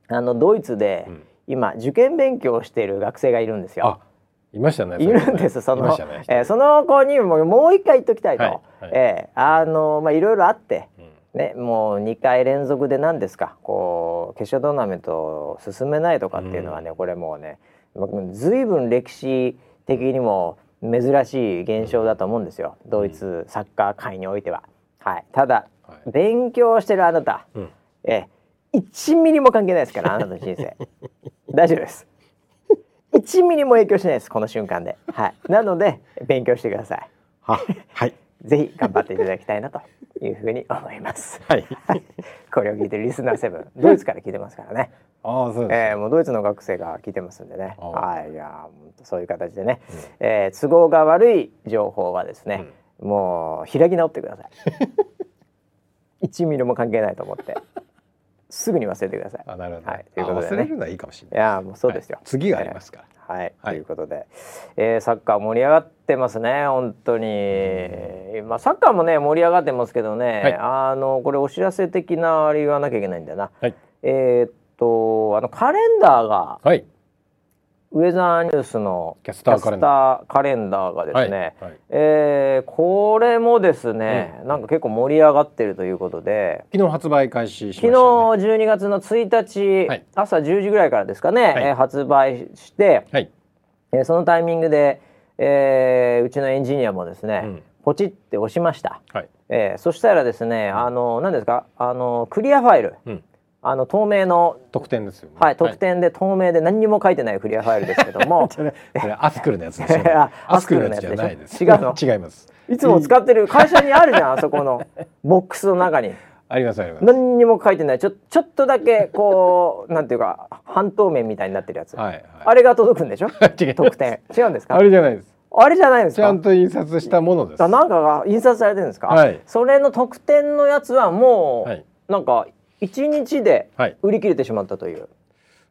あのドイツで
うん
今受験勉強をしている学生がいるんですよ。
あ、いましたね。
いるんですその
ね。
えーその子にももう一回言っときたいと、
はいはい
えーあのまあいろいろあって、
うん
ね、もう2回連続で何ですかこう決勝トーナメントを進めないとかっていうのはね、これもうねずいぶん歴史的にも珍しい現象だと思うんですよ。ドイツサッカー界においては。はい、ただ、
はい。
勉強してるあなた、
うん。
え1ミリも関係ないですからあなたの人生。大丈夫です。1ミリも影響しないですこの瞬間で、はい、なので勉強してください。
ははい
ぜひ頑張っていただきたいなというふうに思います。
はい。
これを聞いてるリスナーセブン、ドイツから聞いてますからね。
ああそうです。
えー、もうドイツの学生が聞いてますんでね。
あ
はい、いやー、本当そういう形でね、えー都合が悪い情報はですね、もう開き直ってください。1ミリも関係ないと思って、すぐに忘れてください。
あなるほど、
はい。ということでね。
あ忘れるのはいいかもしれ
い。やーもうそうですよ。
はい。次がありますか。ら。
はい、
はい。
ということで、えーサッカー盛り上がってますね。本当に、まあサッカーもね盛り上がってますけどね、
はい。
あのこれお知らせ的なあれ言わなきゃいけないんだよな、
はい。
えーっとあのカレンダーが
はい。
ウェザーニュースの
キャスターカレンダ
ー。がですね、
はいはい。
えーこれもですね、なんか結構盛り上がってるということで
昨日発売開始しました
昨日
よね。
12月の1日、
はい。
朝10時ぐらいからですかね、
い。
えー発売して、
はい。
えーそのタイミングで、えーうちのエンジニアもですね、
うん。
ポチって押しました、
はい。
えーそしたらですねあの何ですかあのクリアファイル。
うん。
あの透明の、
得点ですよね。
はい、特典で透明で何にも書いてないクリアファイルですけども。
それアスクルのやつでし アスクルのやつじゃないです。
違うの
違います。
いつも使ってる会社にあるじゃんあそこの。ボックスの中に。
ありますあります。
何にも書いてない。ちょちょっとだけこうなんていうか半透明みたいになってるやつ、
はいはい。
あれが届くんでしょ？特典。違うんですか？
あれじゃないです。
あれじゃないんですか？
ちゃんと印刷したものです。
あなんかが印刷されてるんですか、
はい。
それの特典のやつはもう、
はい。
なんか一日で
はい。
売り切れてしまったという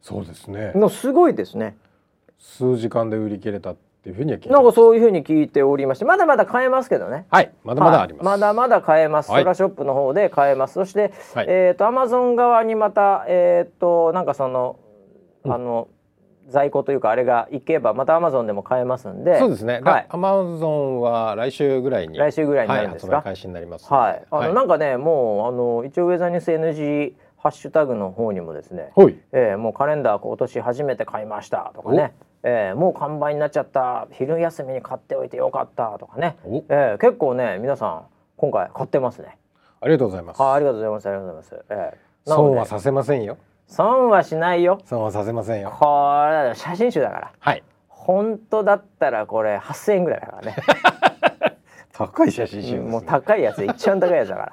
そうですね。
のすごいですね
数時間で売り切れたっていうふうには聞いて
なんか。そういうふうに聞いておりましてまだまだ買えますけどね
はい。まだまだあります。
はいまだまだ買えます、
はい
ソラショップの方で買えますそして、
はい
えっ、とアマゾン側にまたえっ、となんかその、
うん
あの在庫というかあれがいけばまたアマゾンでも買えますんで
そうですね。
はい
アマゾンは来週ぐらいに
来週ぐらいになるんですか？
はい、開始になります。
はい、あの、なんかねもうあの一応ウェザーニュース NG ハッシュタグの方にもですね、
ほい。
えーもうカレンダー今年初めて買いましたとかね、えーもう完売になっちゃった昼休みに買っておいてよかったとかね、
お
えー結構ね皆さん今回買ってますね。
ありがとうございます。
はいありがとうございますありがとうございます。えー
損はさせませんよ。
損はしないよ。
損はさせませんよ。
これ写真集だから
はい。
本当だったらこれ8,000円ぐらいだからね。
高い写真集ね。
もう高いやつで一番高いやつだから。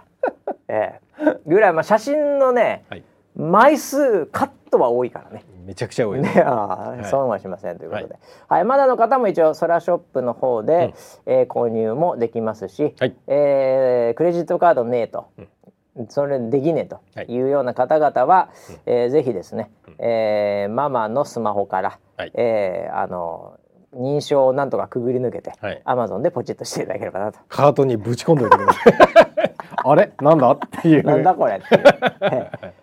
ええぐらいまあ写真のね、
はい
枚数カットは多いからね。
めちゃくちゃ多い。
ね、ああ、
はい
損はしませんということで、はい、まだの方も一応ソラショップの方で、えー購入もできますし、
はい
えークレジットカードねえと、それできねえと
はい。
いうような方々は、えーぜひですね、えーママのスマホから、
はい。
えーあの認証をなんとかくぐり抜けて、
はい。
アマゾンでポチッとしていただければなと。
カートにぶち込んでおいてください。あれ？なんだ？っていう。
なんだこれっていう。ええ。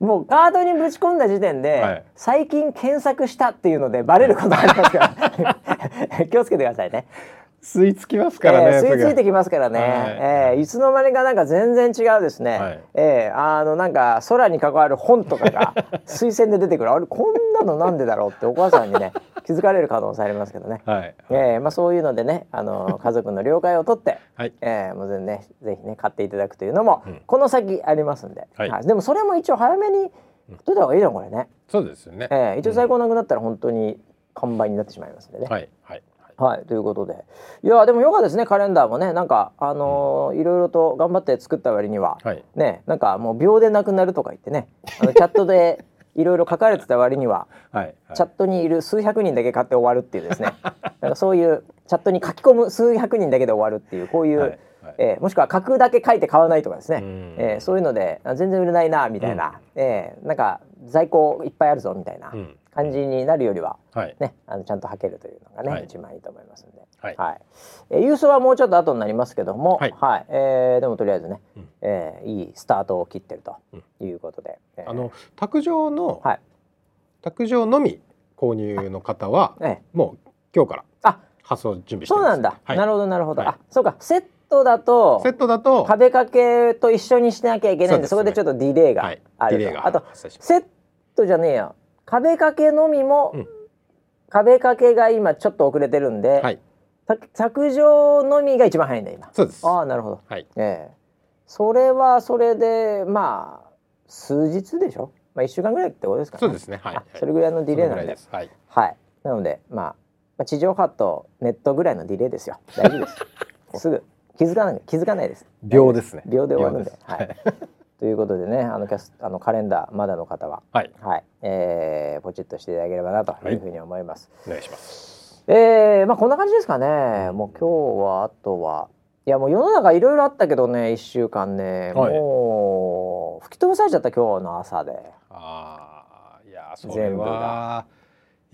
もうカードにぶち込んだ時点で、
はい。
最近検索したっていうのでバレることありますから。気をつけてくださいね。
吸い付きますからね。
えー吸い付いて
き
きますからね、
はい。
えーい。つの間にかなんか全然違うですね、
はい。
えーあのなんか空に関わる本とかが 推薦で出てくる。あれこんなのなんでだろうってお母さんにね 気づかれる可能性ありますけどね、
はい。
えーまあ、そういうのでねあの家族の了解を取って、
はい。
えー、もうぜねぜひね買っていただくというのも、
うん。
この先ありますんで、
はい。
でもそれも一応早めに取った方がいいじゃんこれね、
そうですよね。
えー、一応在庫なくなったら本当に完売になってしまいますんでね。
はい。はい。
はい、ということでいやでもよかですねカレンダーもねなんかあのーいろいろと頑張って作った割には、
はい。
ねなんかもう秒でなくなるとか言ってねあのチャットでいろいろ書かれてた割には
はい。はい
チャットにいる数百人だけ買って終わるっていうですねなんかそういうチャットに書き込む数百人だけで終わるっていうこういう、
はいはい。
えーもしくは書くだけ書いて買わないとかですね、
うん。
えーそういうのであ全然売れないなみたいな、えーなんか在庫いっぱいあるぞみたいな
うん。
感じになるよりは、
はい。
ね、あのちゃんと履けるというのがね、
はい。
一番いいと思いますんで、
はい。
えー郵送はもうちょっと後になりますけども、
はい。
えーでもとりあえずね、
うん。
えーいいスタートを切ってるということで、えー
あの卓上の
はい、
卓上のみ購入の方は
え
もう今日から
あ。
発送準備してます。
そうなんだ、
はい。
なるほどなるほど、
はい。
あそうか。セットだと
セットだと
壁掛けと一緒にしなきゃいけないんでそこでちょっとディレイが
はい。
あるあとセットじゃねえよ壁掛けのみも、
うん。
壁掛けが今ちょっと遅れてるんで、
はい。
た卓上のみが一番早いんだ今。
そうです。
ああなるほど。
はい。
ええ。それはそれでまあ数日でしょ？まあ一週間ぐらいってことですかね。
そうですね。はい。
あそれぐらいのディレイなんで。
です。はい。
はい。なので、まあ、まあ地上波とネットぐらいのディレイですよ。大丈夫です。すぐ気づかない気づかないです。
秒ですね。
秒で終わるんで。はい。ということでねあのキャスあのカレンダーまだの方は。
はい。
はい、えー、ポチッとしていただければなというふうに思います。
お願いします。
えー、まあこんな感じですかね。もう今日はあとは。いやもう世の中いろいろあったけどね一週間ね、
はい。
もう吹き飛ばされちゃった今日の朝で。
ああいやそれは。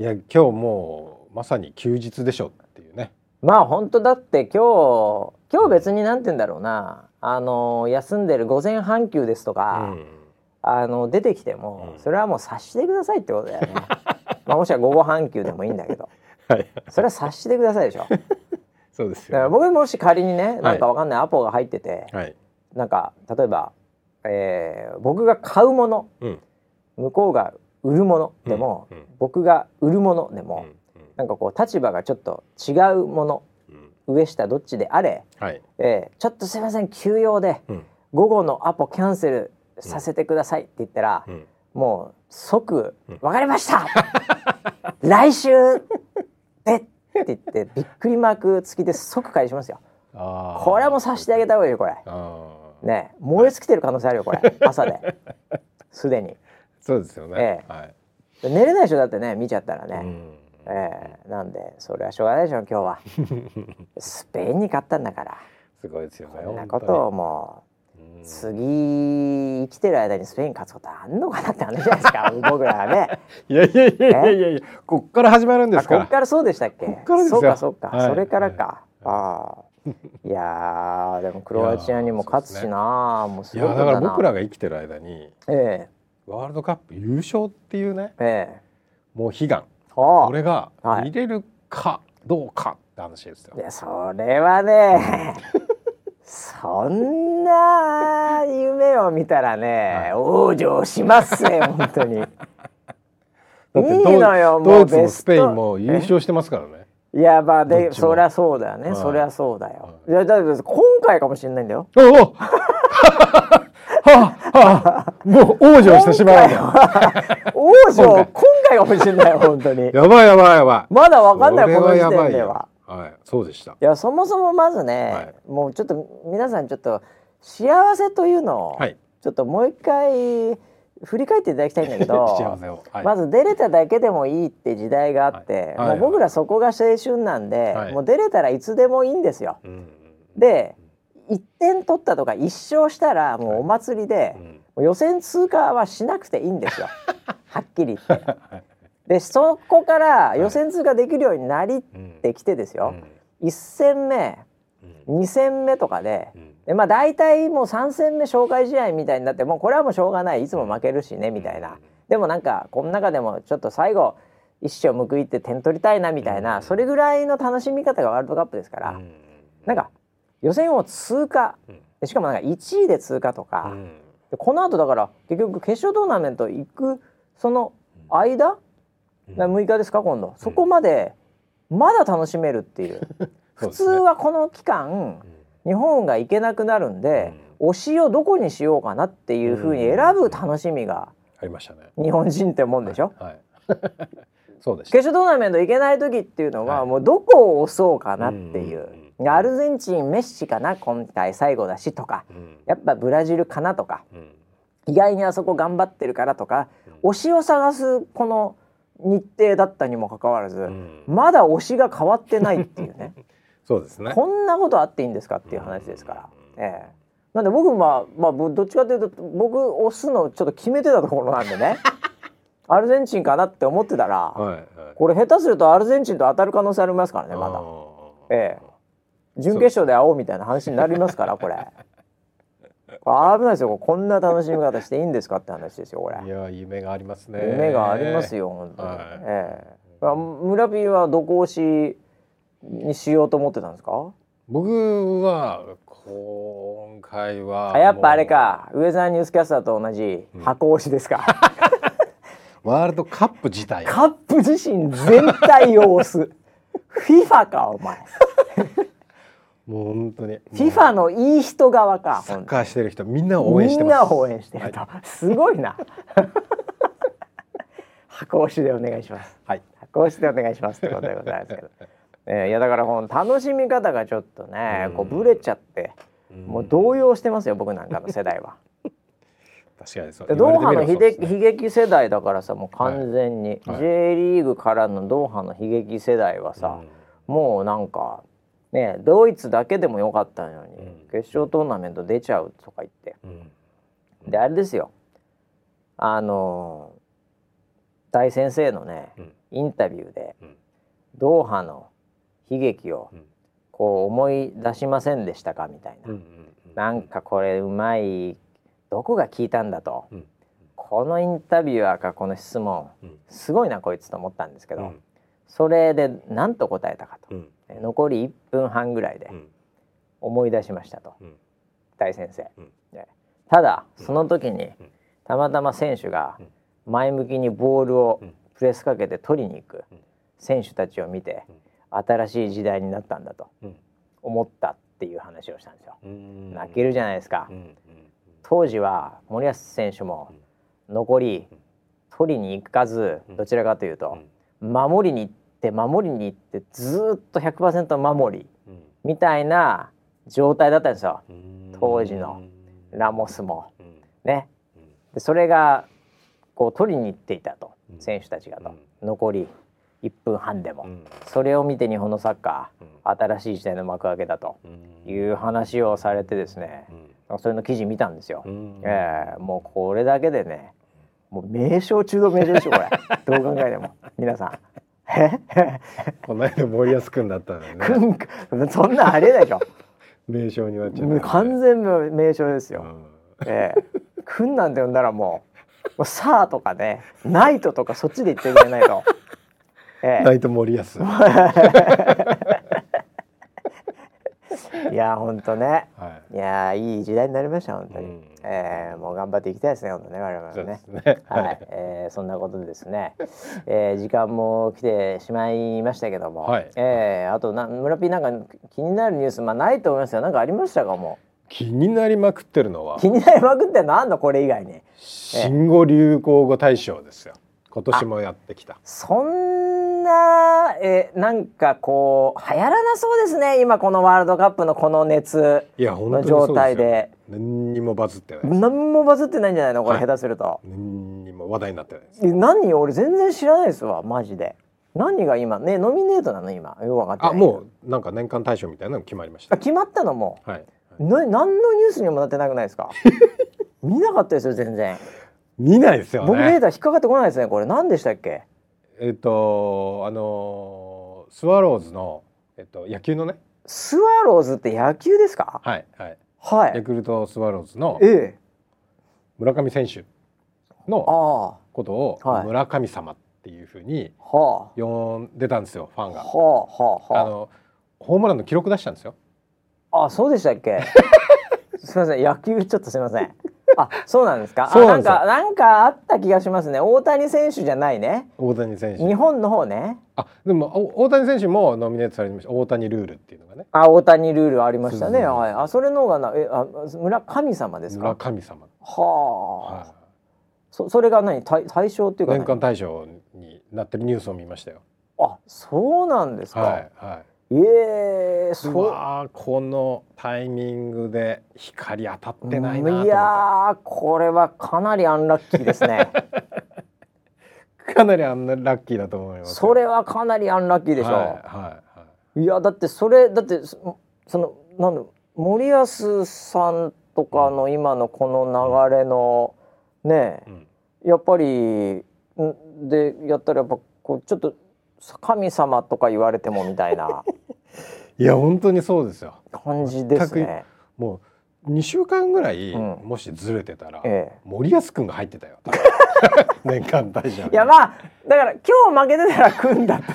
いや今日もうまさに休日でしょ。っ
まあ本当だって今日今日別になんて言うんだろうな。あの休んでる午前半休ですとか、
うん。
あの出てきても、
うん。
それはもう察してくださいってことだよね。まあもしくは午後半休でもいいんだけど。
はい。
それは察してくださいでしょ。
そうですよ。
だから僕もし仮にねなんかわかんないアポが入ってて、
はい。
なんか例えば、えー僕が買うもの
うん。
向こうが売るものでも、僕が売るものでも、なんかこう立場がちょっと違うもの
うん。
上下どっちであれ、
はい。
えーちょっとすいません休養で
うん。
午後のアポキャンセルさせてくださいって言ったら、
うん。
もう即
うん「
わかりました。来週で!」って言ってびっくりマーク付きで即返しますよ。これはもうさしてあげた方がいいよこれ。ね燃え尽きてる可能性あるよこれ。朝で。すでに。
そうですよね。
え
はい。
で寝れないでしょだってね見ちゃったらね、
うん
ええなんでそれはしょうがないでしょ今日は。スペインに勝ったんだから。
すごいですよね
こんなことをもう
うん。
次生きてる間にスペイン勝つことあんのかなって話じゃないですか 僕らはね。
いやいやいやいやいやいやこっから始まるんですか？
こっからそうでしたっけ？
こっからですよ。
そうかそうか、
はい。
それからか、ああ。いやーでもクロアチアにも勝つしなもうす
い
ごいだな。
やだから僕らが生きてる間に
え
ワールドカップ優勝っていうね
えええ。
もう悲願これが
はい。
見れるかどうかって話ですよ。
いやそれはねそんな夢を見たらね、往生しますよ 本当に。
だって
いいのよもうベス
ペインも優勝してますからね。
いやまあでそりゃそうだよね、
はい。
そりゃそうだよ。
はい。
いやだって今回かもしれないんだよ。
おおはあはあもう往生してしまう。
往生今回かもしれないよ本当に。
やばいやばいやばい。
まだわかんないこの時点では。
はいそうでした。
いやそもそもまずね、
はい。
もうちょっと皆さんちょっと幸せというのを、
はい。
ちょっともう一回振り返っていただきたいんだけど
はい。
まず出れただけでもいいって時代があって、
はい。はい。
もう僕らそこが青春なんで、
はい。
もう出れたらいつでもいいんですよ。
うん。
で1点取ったとか1勝したらもうお祭りで予選通過はしなくていいんですよ。はっきり言って。でそこから予選通過できるようになりってきてですよ、1戦目
うん。
2戦目とかで
うん。
でまあ大体もう3戦目紹介試合みたいになってもうこれはもうしょうがない。いつも負けるしねみたいな。でもなんかこの中でもちょっと最後一生報いって点取りたいなみたいな、
うん。
それぐらいの楽しみ方がワールドカップですから、
うん。
なんか予選を通過。しかもなんか1位で通過とか、
うん
でこの後だから結局決勝トーナメント行くその間、
うん。
な6日ですか今度。そこまでまだ楽しめるっていう。普通はこの期間日本が行けなくなるんで、推しをどこにしようかなっていうふうに選ぶ楽しみが
ありましたね。
日本人ってもんでしょ、
はい。そうでした
決勝トーナメント行けない時っていうのは、
はい。
もうどこを押そうかなっていう、
うん
アルゼンチンメッシかな今回最後だしとか。
うん。
やっぱブラジルかなとか。
うん。
意外にあそこ頑張ってるからとか、推しを探すこの日程だったにもかかわらず、
うん。
まだ推しが変わってないっていうね。
そうですね。
こんなことあっていいんですかっていう話ですから。ええ。なんで僕はまあぼどっちかというと僕押すのちょっと決めてたところなんでね。アルゼンチンかなって思ってたら、
はいはい。
これ下手するとアルゼンチンと当たる可能性ありますからねまだ。
あー。
え準決勝で会おうみたいな話になりますからこれ。これ危ないですよ。こんな楽しみ方していいんですかって話ですよこれ。
いや夢がありますね。
夢がありますよ本当に、
はい。
ええ。あ村ピーはどこ押しにしようと思ってたんですか？
僕は今回は
あやっぱあれか。ウェザーニュースキャスターと同じ箱推しですか、
ワールドカップ自体
カップ自身全体を押す。FIFA かお前
もう本当に。
FIFA のいい人側か。
サッカーしてる人みんなを応援して
みんなを応援してると、すごいな。箱推しでお願いします。
はい。
箱推しでお願いしますってことでございますけど、えーいやだからこの楽しみ方がちょっとねこうブレちゃってもう動揺してますよ僕なんかの世代は。
確かにそう。
でドーハの悲
ね。
劇悲劇世代だからさもう完全に、
はい。
J リーグからのドーハの悲劇世代はさ、もうなんかねドイツだけでもよかったのに、
うん。
決勝トーナメント出ちゃうとか言って。
うん。
であれですよ。あのー大先生のね
うん。
インタビューで、
うん。
ドーハの悲劇を
うん。
こう思い出しませんでしたかみたいな、
うんうん
なんかこれうまいどこが聞いたんだと、
うん。
このインタビュアーかこの質問。
うん。
すごいなこいつと思ったんですけど、
うん。
それで何と答えたかと、残り1分半ぐらいで
うん。
思い出しましたと、
うん。
大先生、
うん。
でただその時に
ん。
たまたま選手が前向きにボールを
うん。
プレスかけて取りに行く
うん。
選手たちを見て新しい時代になったんだと
うん。
思ったっていう話をしたんですよ。
うん。
泣けるじゃないですか、当時は森保選手も残り取りに行かず
うん。
どちらかというと守りに行って守りに行ってずーっと100%守り
うん。
みたいな状態だったんですよ。
うん。
当時のラモスも。
うん。
ね。
うん。
でそれがこう取りに行っていたと
うん。
選手たちがと。残り1分半でも。
うん。
それを見て日本のサッカ
うん。
ー新しい時代の幕開けだと。
うん。
いう話をされてですね。それの記事見たんですよ。
うん。
ええもうこれだけでねもう名称中の名称でしょこれ。どう考えても。皆さん。え
この間森保君だったの
く
ね。
んそんなんありえないでしょ。
名称になっちゃう
もう完全名称ですよ。
うん。
ええ。くんなんて呼んだらもうもうさあとかねナイトとかそっちで言ってくれ ないと。え
ナイト森保。
え、いや本当ね。
はい。
やいい時代になりました本当に、
うん。
ええもう頑張っていきたいですね本当ね我々
そう
もね
ね。
はい、えーそんなことでですね、えー時間も来てしまいましたけども、
はい。
えーあとな村ピーなんか気になるニュースまあないと思いますよ。なんかありましたかも
気になりまくってるのは。
気になりまくってんのあんのこれ以外に。
新語・流行語大賞ですよ。今年もやってきた。
そんな、えーなんかこう流行らなそうですね。今このワールドカップのこの熱の状態で。
何にもバズってない
何もバズってないんじゃないの？これ
はい。
下手すると、
何にも話題になってないです。
え何俺全然知らないですわマジで。何が今？ねノミネートなの？今。よく分かってない。
あもうなんか年間大賞みたいなの決まりました。
あ決まったの？も
はい。
な何のニュースにもなってなくないですか？見なかったですよ全然、
見ないですよ
僕レー
ね
ダー引っかかってこないですねこれ。何でしたっけ？
えっとあのースワローズのえっと野球のね。
スワローズって野球ですか？
はいはい。
はい。
ヤクルトスワローズの
ええ。
村上選手の
あ
ことを
はい。
村神様っていうふうに呼んでたんですよファンが。
あはあはあは
あ。のホームランの記録出したんですよ。
ああそうでしたっけ？すみません野球ちょっとすみませんあそうなんですか？
そうなん
かなんかあった気がしますね大谷選手じゃないね
大谷選手。
日本の方ね
あでもお大谷選手もノミネートされてました。大谷ルールっていうのがね。
あ大谷ルールありましたねはいあそれの方がなえあ村神様です
村
か
神様。
はあ、
は
そそれが何？対対象ってい
い。
うか、
年間大賞になってるニュースを見ましたよ。
あそうなんですか、
はいはい。
ええ
う
そう
わーこのタイミングで光当たってないな。
いやーこれはかなりアンラッキーですね
かなりあんなラッキーだと思いますよ。
それはかなりアンラッキーでしょ、
はいはいはい。
い、やだってそれだってそそのなんだ森保さんとかの今のこの流れの、ね
うん
やっぱりんでやったらやっぱこうちょっと神様とか言われてもみたいな い
や本当にそうですよ。
感じですね。
もう2週間ぐらい、
うん。
もしずれてたら、
ええ。
森保君が入ってたよ。年間大賞に。
いやまあだから今日負けてたら組んだって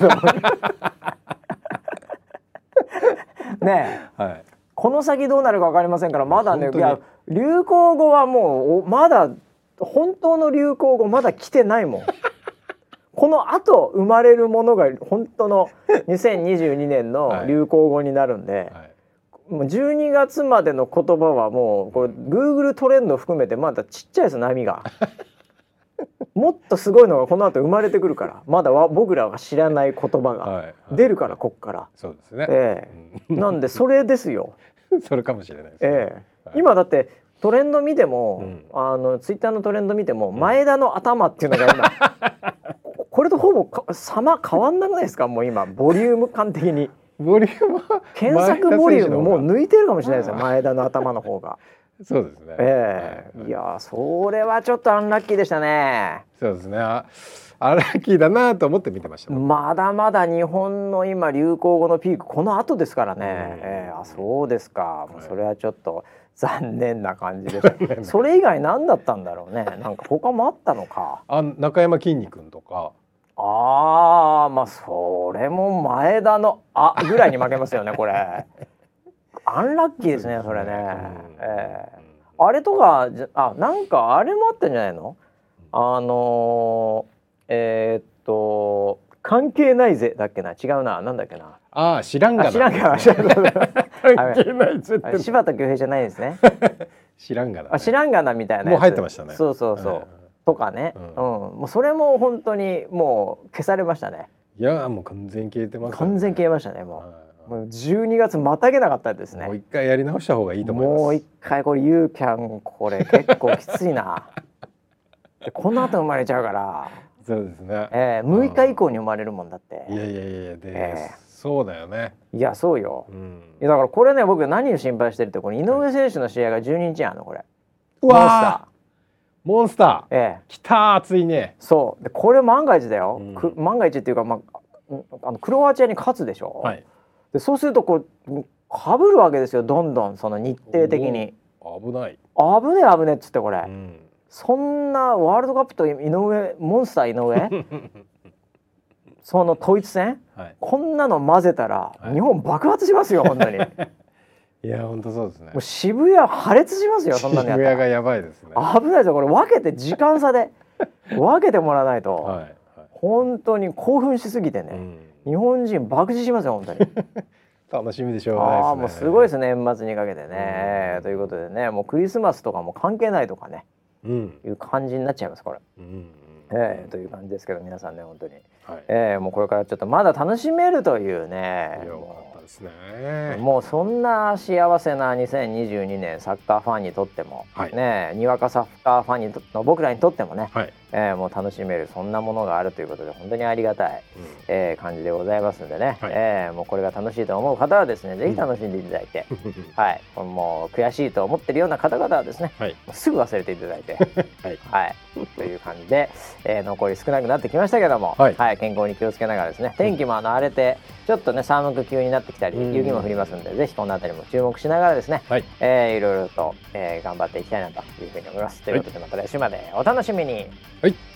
ねえ。
はい、
この先どうなるか分かりませんからまだねいや流行語はもうおまだ本当の流行語まだ来てないもんこの後生まれるものが本当の 2022年の流行語になるんで、
はい。
もう12月までの言葉はもうこれ Google トレンド含めてまだちっちゃいです波が。もっとすごいのがこの後生まれてくるからまだわ僕らが知らない言葉が
はい。
出るからこっから、
そうですね、
ええ。なんでそれですよ、
う んそれかもしれないですね、
ええ。
はい。
今だってトレンド見ても、
うん。
あのツイッターのトレンド見ても前田の頭っていうのが今ここれとほぼか様変わんなくないですか？もう今ボリューム感的に
ボリュームは
検索ボリュームもう抜いてるかもしれないですよ前田の頭の方が。
そうですね、はい
ええいやそれはちょっとアンラッキーでしたね。
そうですねあアラッキーだなと思って見てました、
まだまだ日本の今流行語のピークこの後ですからね。
うん
ええあそうですか。もう
はい
それはちょっと残念な感じでした。それ以外何だったんだろうね。なんか他もあったのか。
あ中山きんに君とか
ああまあそれも前田のあぐらいに負けますよねこれ。アンラッキーですねそれね。
うん。
ええ。あれとかあなんかあれもあったんじゃないの？あのー、えーっと関係ないぜだっけな？違うな。なんだっけな？
ああ知らんがな。
あ知らんがな。知らんがな
関係ない絶対
あ柴田恭平じゃないですね。
知らんがな、ね、
あ知らんがなみたいな
もう入ってましたね。
そうそうそう。
はい
とかね、う、
うんん
もうそれも本当にもう消されましたね。
いやもう完全消えてます、
完全消えましたねも
は
う。もう12月またげなかったですね。
いもう一回やり直した方がいいと思います
もう一回これユーキャンこれ結構きついな。でこの後生まれちゃうから、
そうですね
えー、6日以降に生まれるもんだって。
いやいやいやで、
ええ
そうだよね
いやそうよ。
うん
だからこれね僕何を心配してるってこれ井上選手の試合が12日やんのこれ。
うわーモンスター。
ええ。
きたー熱いね。
そう。でこれ万が一だよ、
うん。
く万が一っていうか、まあ、うんあのクロアチアに勝つでしょ、
はい。
でそうするとこうかぶるわけですよどんどんその日程的に。
危ない、
危ねえ危ねえっつってこれ、
うん、
そんなワールドカップと井上モンスター井上？その統一戦？
はい。
こんなの混ぜたら
はい。
日本爆発しますよ本当に。も
いや本当そうですね。
う渋谷破裂しますよそんなのや
渋谷がやばいですね。
危ないですよこれ。分けて時間差で。分けてもらわないと、
はいはい、
本当に興奮しすぎてね、
うん、
日本人爆死しますよ本当に。
楽しみでしょうがないですね。
ああもうすごいですね年末にかけてね。ということでねもうクリスマスとかも関係ないとかね。
うん。
いう感じになっちゃいますこれ。
うんうん
ええという感じですけど皆さんね本当に、
はい。
ええもうこれからちょっとまだ楽しめるというね
ですね。
うもうそんな幸せな2022年サッカーファンにとっても、
はい。
ねにわかサッカーファンにとの僕らにとってもね、
はい、
ええもう楽しめるそんなものがあるということで本当にありがたい。
うん。
えー感じでございますんでね、
はい。
えーもうこれが楽しいと思う方はですねぜひ楽しんでいただいて、はい。もう悔しいと思ってるような方々はですね
はい。
すぐ忘れていただいて。
はい。
はい。という感じで、えー残り少なくなってきましたけども、
はい。
健康に気をつけながらですね天気もあの荒れてちょっとね寒く急になってきたり
うん。
雪も降りますんでぜひこの辺りも注目しながらですね、
はい。
えーいろいろと、えー頑張っていきたいなというふうに思います。ということでまた来週までお楽しみに
はい。